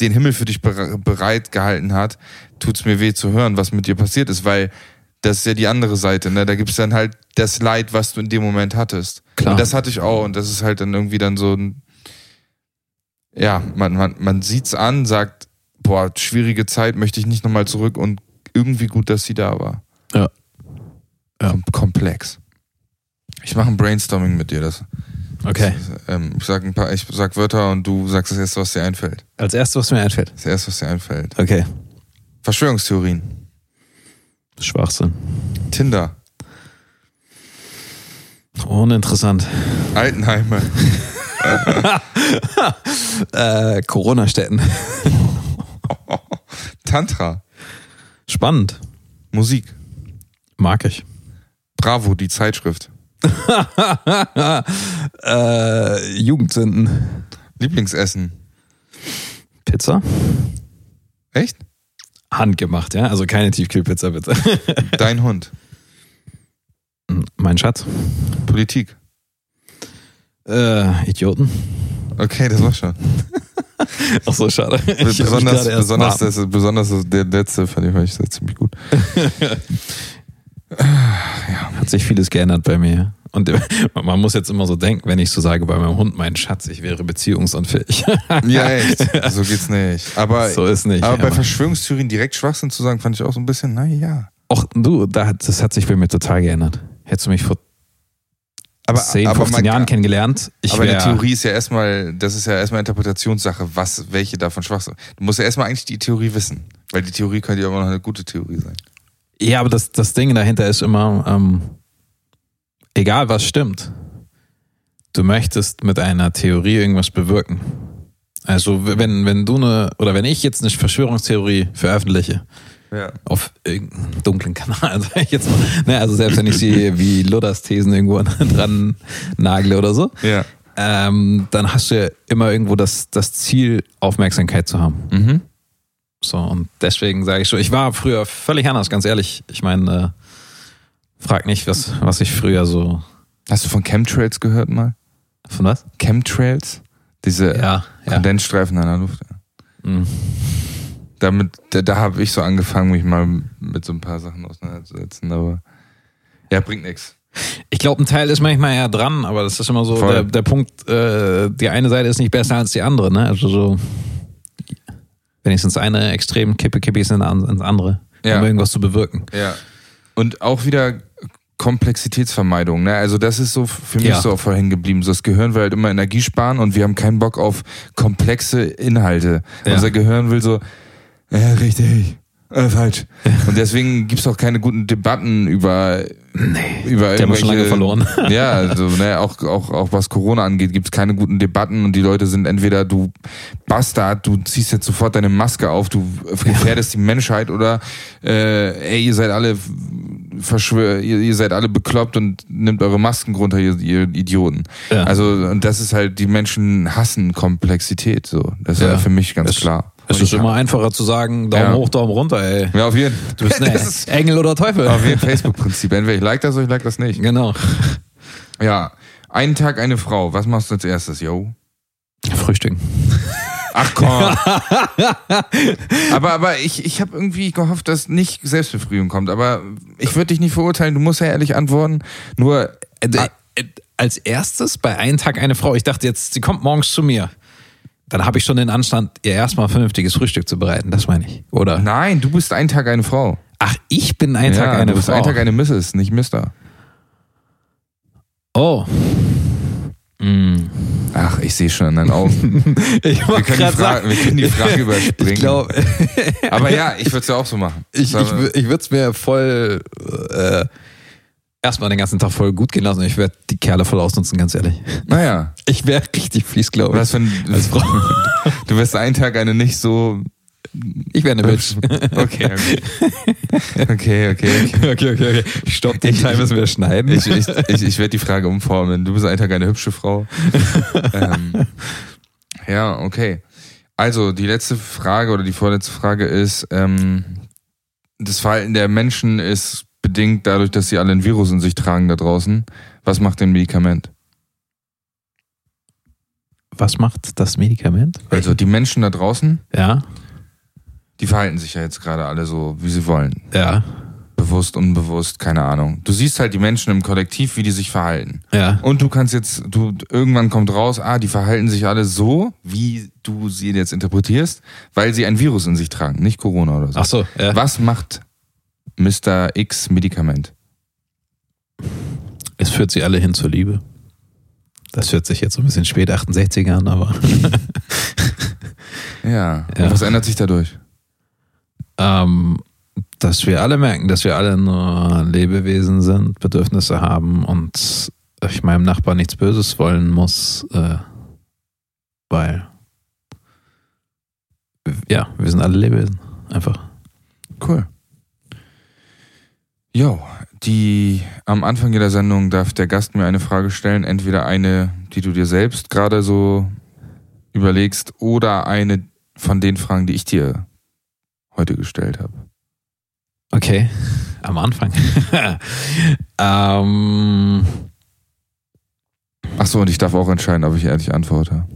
den Himmel für dich bere- bereit gehalten hat, tut's mir weh zu hören, was mit dir passiert ist, weil das ist ja die andere Seite, ne? Da gibt's dann halt das Leid, was du in dem Moment hattest. Klar. Und das hatte ich auch. Und das ist halt dann irgendwie dann so ein, ja, man, man, man sieht's an, sagt, boah, schwierige Zeit, möchte ich nicht nochmal zurück und irgendwie gut, dass sie da war. Ja. Ja. Kom komplex. Ich mache ein Brainstorming mit dir. Das, Okay. das, ähm, ich sag ein paar, ich sag Wörter und du sagst das erste, was dir einfällt. Als erstes, was mir einfällt. Das erste, was dir einfällt. Okay. Verschwörungstheorien. Schwachsinn. Tinder. Uninteressant. Altenheime. Äh, Corona-Städten. Tantra. Spannend. Musik. Mag ich. Bravo, die Zeitschrift. äh, Jugendsünden. Lieblingsessen. Pizza? Echt? Handgemacht, ja? Also keine Tiefkühlpizza, bitte. Dein Hund. mein Schatz. Politik. Äh, Idioten. Okay, das war schon. Ach so, schade. Ich besonders, besonders, das, besonders der letzte fand ich, fand ich ziemlich gut. Hat sich vieles geändert bei mir. Und man muss jetzt immer so denken, wenn ich so sage bei meinem Hund, mein Schatz, ich wäre beziehungsunfähig. Ja, echt. So geht's nicht. Aber, so ist nicht. aber bei aber- Verschwörungstheorien direkt Schwachsinn zu sagen, fand ich auch so ein bisschen, naja. Och, du, das hat sich bei mir total geändert. Hättest du mich vor Aber, 10, aber 15 man- Jahren kennengelernt, ich aber eine wäre Theorie ist ja erstmal, das ist ja erstmal Interpretationssache, was, welche davon Schwachsinn. Du musst ja erstmal eigentlich die Theorie wissen. Weil die Theorie könnte ja immer noch eine gute Theorie sein. Ja, aber das, das Ding dahinter ist immer, ähm, egal was stimmt, du möchtest mit einer Theorie irgendwas bewirken. Also wenn, wenn du eine, oder wenn ich jetzt eine Verschwörungstheorie veröffentliche, Ja. auf irgendeinem dunklen Kanal, sag ich jetzt mal. Ne, also selbst wenn ich sie wie Ludders Thesen irgendwo dran nagle oder so, Ja. ähm, dann hast du ja immer irgendwo das, das Ziel, Aufmerksamkeit zu haben. Mhm. So, und deswegen sage ich so, ich war früher völlig anders, ganz ehrlich. Ich meine, äh, frag nicht, was, was ich früher so. Hast du von Chemtrails gehört mal? Von was? Chemtrails? Diese Ja, ja. Kondensstreifen in der Luft. Mhm. Damit, da, da habe ich so angefangen, mich mal mit so ein paar Sachen auseinanderzusetzen, aber ja, bringt nichts. Ich glaube, ein Teil ist manchmal eher dran, aber das ist immer so der, der Punkt, äh, die eine Seite ist nicht besser als die andere, ne? Also so, wenn ich es ins eine Extrem kippe, kippe ich es in- ins andere, Ja. um irgendwas zu bewirken. Ja. Und auch wieder Komplexitätsvermeidung, ne? Also das ist so für mich Ja. so voll hängen geblieben. So das Gehirn will halt immer Energie sparen und wir haben keinen Bock auf komplexe Inhalte. Ja. Unser Gehirn will so, ja, richtig, äh, falsch. Und deswegen gibt's auch keine guten Debatten über, über Die haben wir schon lange verloren. Ja, also ne, auch, auch, auch was Corona angeht, gibt's keine guten Debatten und die Leute sind entweder du Bastard, du ziehst jetzt sofort deine Maske auf, du gefährdest die Menschheit oder äh, ey, ihr seid alle verschwör, ihr, ihr seid alle bekloppt und nimmt eure Masken runter, ihr, ihr Idioten. Ja. Also und das ist halt, die Menschen hassen Komplexität, so. Das ist Ja. für mich ganz Es- klar. Es ist immer einfacher zu sagen, Daumen Ja. hoch, Daumen runter, ey. ja, auf jeden Du bist ist Engel oder Teufel. auf jeden Facebook-Prinzip. Entweder ich like das oder ich like das nicht. Genau. Ja. Einen Tag eine Frau. Was machst du als erstes, yo? Frühstücken. Ach komm. aber aber ich, ich habe irgendwie gehofft, dass nicht Selbstbefriedigung kommt. Aber ich würde dich nicht verurteilen. Du musst ja ehrlich antworten. Nur Äh, äh, als erstes bei einem Tag eine Frau. Ich dachte jetzt, sie kommt morgens zu mir. Dann habe ich schon den Anstand, ihr erstmal vernünftiges Frühstück zu bereiten. Das meine ich. Oder? nein, du bist ein Tag eine Frau. Ach, ich bin ein Tag ja, eine du bist Frau. ein Tag eine Mrs., nicht Mister. oh. Mm. Ach, ich sehe schon an deinen Augen. Ich Wir können, die gerade Frage, sagen, wir können die Frage überspringen. ich glaube, Aber ja, ich würde es ja auch so machen. ich, ich, ich würde es mir voll äh, erstmal den ganzen Tag voll gut gehen lassen. Ich werde die Kerle voll ausnutzen, ganz ehrlich. naja, Ich wäre richtig fies, glaube ich. was wenn Als Frau. du wirst einen Tag eine nicht so Ich wäre eine Bitch. Okay, okay. Okay, okay, okay. okay, okay. Stopp, den Teil müssen wir schneiden. Ich, ich, ich, ich werde die Frage umformen. Du bist einen Tag eine hübsche Frau. ähm, ja, okay. Also, die letzte Frage oder die vorletzte Frage ist, ähm, das Verhalten der Menschen ist bedingt dadurch, dass sie alle ein Virus in sich tragen da draußen. Was macht denn Medikament? Was macht das Medikament? Also, die Menschen da draußen, Ja, die verhalten sich ja jetzt gerade alle so, wie sie wollen. ja, Bewusst, unbewusst, keine Ahnung. Du siehst halt die Menschen im Kollektiv, wie die sich verhalten. ja. Und du kannst jetzt, du, irgendwann kommt raus, ah, die verhalten sich alle so, wie du sie jetzt interpretierst, weil sie ein Virus in sich tragen, nicht Corona oder so. Ach so, ja. Was macht Mr. X Medikament? Es führt sie alle hin zur Liebe. Das hört sich jetzt so ein bisschen spät 68 an, aber Ja. Ja. Was ändert sich dadurch? ähm, dass wir alle merken, dass wir alle nur Lebewesen sind, Bedürfnisse haben und ich meinem Nachbarn nichts Böses wollen muss, äh, weil ja, wir sind alle Lebewesen. Einfach. Cool. Jo, die am Anfang jeder Sendung darf der Gast mir eine Frage stellen, entweder eine, die du dir selbst gerade so überlegst, oder eine von den Fragen, die ich dir heute gestellt habe. Okay, am Anfang. ähm, Ach so, und ich darf auch entscheiden, ob ich ehrlich antworte.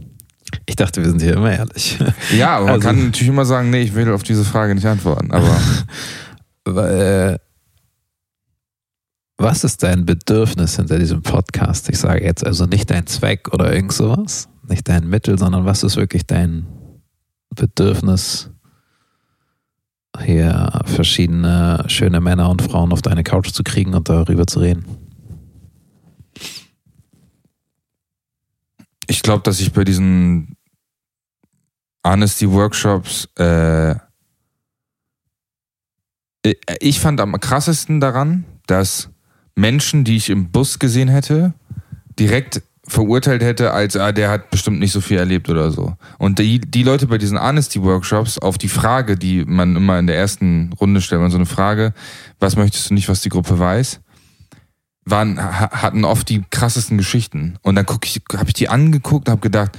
ich dachte, wir sind hier immer ehrlich. Ja, aber man Also- kann natürlich immer sagen, nee, ich will auf diese Frage nicht antworten. Aber Weil, was ist dein Bedürfnis hinter diesem Podcast? Ich sage jetzt also nicht dein Zweck oder irgend sowas, nicht dein Mittel, sondern was ist wirklich dein Bedürfnis, hier verschiedene schöne Männer und Frauen auf deine Couch zu kriegen und darüber zu reden? ich glaube, dass ich bei diesen Honesty-Workshops, äh, ich fand am krassesten daran, dass Menschen, die ich im Bus gesehen hätte, direkt verurteilt hätte, als ah, der hat bestimmt nicht so viel erlebt oder so. Und die, die Leute bei diesen Honesty-Workshops auf die Frage, die man immer in der ersten Runde stellt, man so eine Frage, was möchtest du nicht, was die Gruppe weiß, waren, ha- hatten oft die krassesten Geschichten. Und dann guck ich, habe ich die angeguckt und habe gedacht,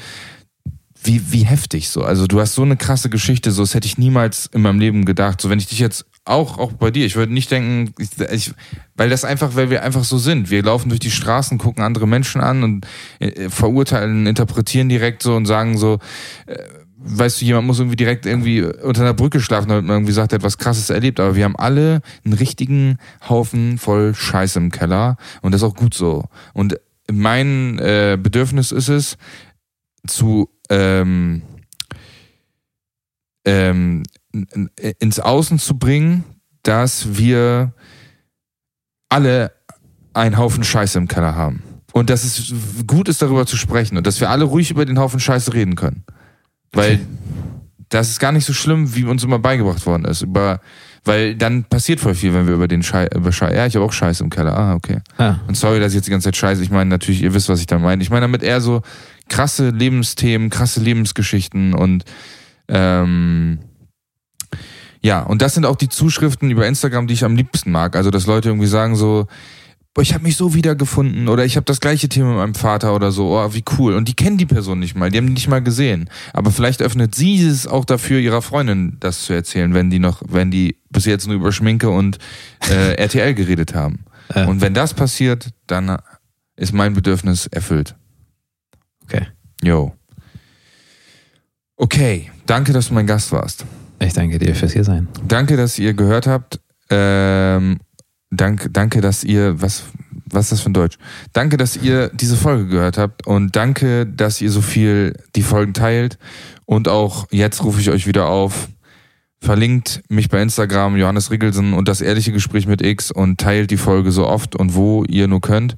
wie, wie heftig so. Also du hast so eine krasse Geschichte, so das hätte ich niemals in meinem Leben gedacht. So wenn ich dich jetzt auch, auch bei dir, ich würde nicht denken, ich, ich, weil das einfach, weil wir einfach so sind. Wir laufen durch die Straßen, gucken andere Menschen an und äh, verurteilen, interpretieren direkt so und sagen so, äh, weißt du, jemand muss irgendwie direkt irgendwie unter einer Brücke schlafen, damit man irgendwie sagt, er hat was krasses erlebt. Aber wir haben alle einen richtigen Haufen voll Scheiße im Keller und das ist auch gut so. Und mein äh, Bedürfnis ist es, zu ähm, ähm, ins Außen zu bringen, dass wir alle einen Haufen Scheiße im Keller haben. Und dass es gut ist, darüber zu sprechen und dass wir alle ruhig über den Haufen Scheiße reden können. Weil Okay. das ist gar nicht so schlimm, wie uns immer beigebracht worden ist. Über, weil dann passiert voll viel, wenn wir über den Scheiße, über ja, ich habe auch Scheiße im Keller. Ah, okay. Ja, Und sorry, dass ich jetzt die ganze Zeit scheiße. Ich meine natürlich, ihr wisst, was ich da meine. Ich meine damit eher so krasse Lebensthemen, krasse Lebensgeschichten und ähm, ja, und das sind auch die Zuschriften über Instagram, die ich am liebsten mag. Also, dass Leute irgendwie sagen so, ich habe mich so wiedergefunden oder ich habe das gleiche Thema mit meinem Vater oder so, oh, wie cool. Und die kennen die Person nicht mal, die haben die nicht mal gesehen. Aber vielleicht öffnet sie es auch dafür, ihrer Freundin das zu erzählen, wenn die noch, wenn die bis jetzt nur über Schminke und äh, RTL geredet haben. Ja. Und wenn das passiert, dann ist mein Bedürfnis erfüllt. Okay. Yo. Okay, danke, dass du mein Gast warst. Ich danke dir fürs hier sein. Danke, dass ihr gehört habt. Ähm, danke, danke, dass ihr, was, was ist das für ein Deutsch? Danke, dass ihr diese Folge gehört habt und danke, dass ihr so viel die Folgen teilt. Und auch jetzt rufe ich euch wieder auf. Verlinkt mich bei Instagram, Johannes Riggelsen und das ehrliche Gespräch mit X und teilt die Folge so oft und wo ihr nur könnt.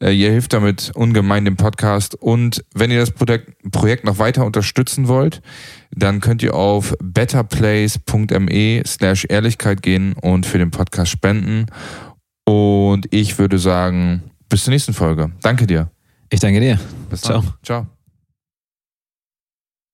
Äh, ihr hilft damit ungemein dem Podcast. Und wenn ihr das Projekt noch weiter unterstützen wollt, dann könnt ihr auf betterplace.me slash Ehrlichkeit gehen und für den Podcast spenden. Und ich würde sagen, bis zur nächsten Folge. Danke dir. Ich danke dir. Bis dann. Ciao. Ciao.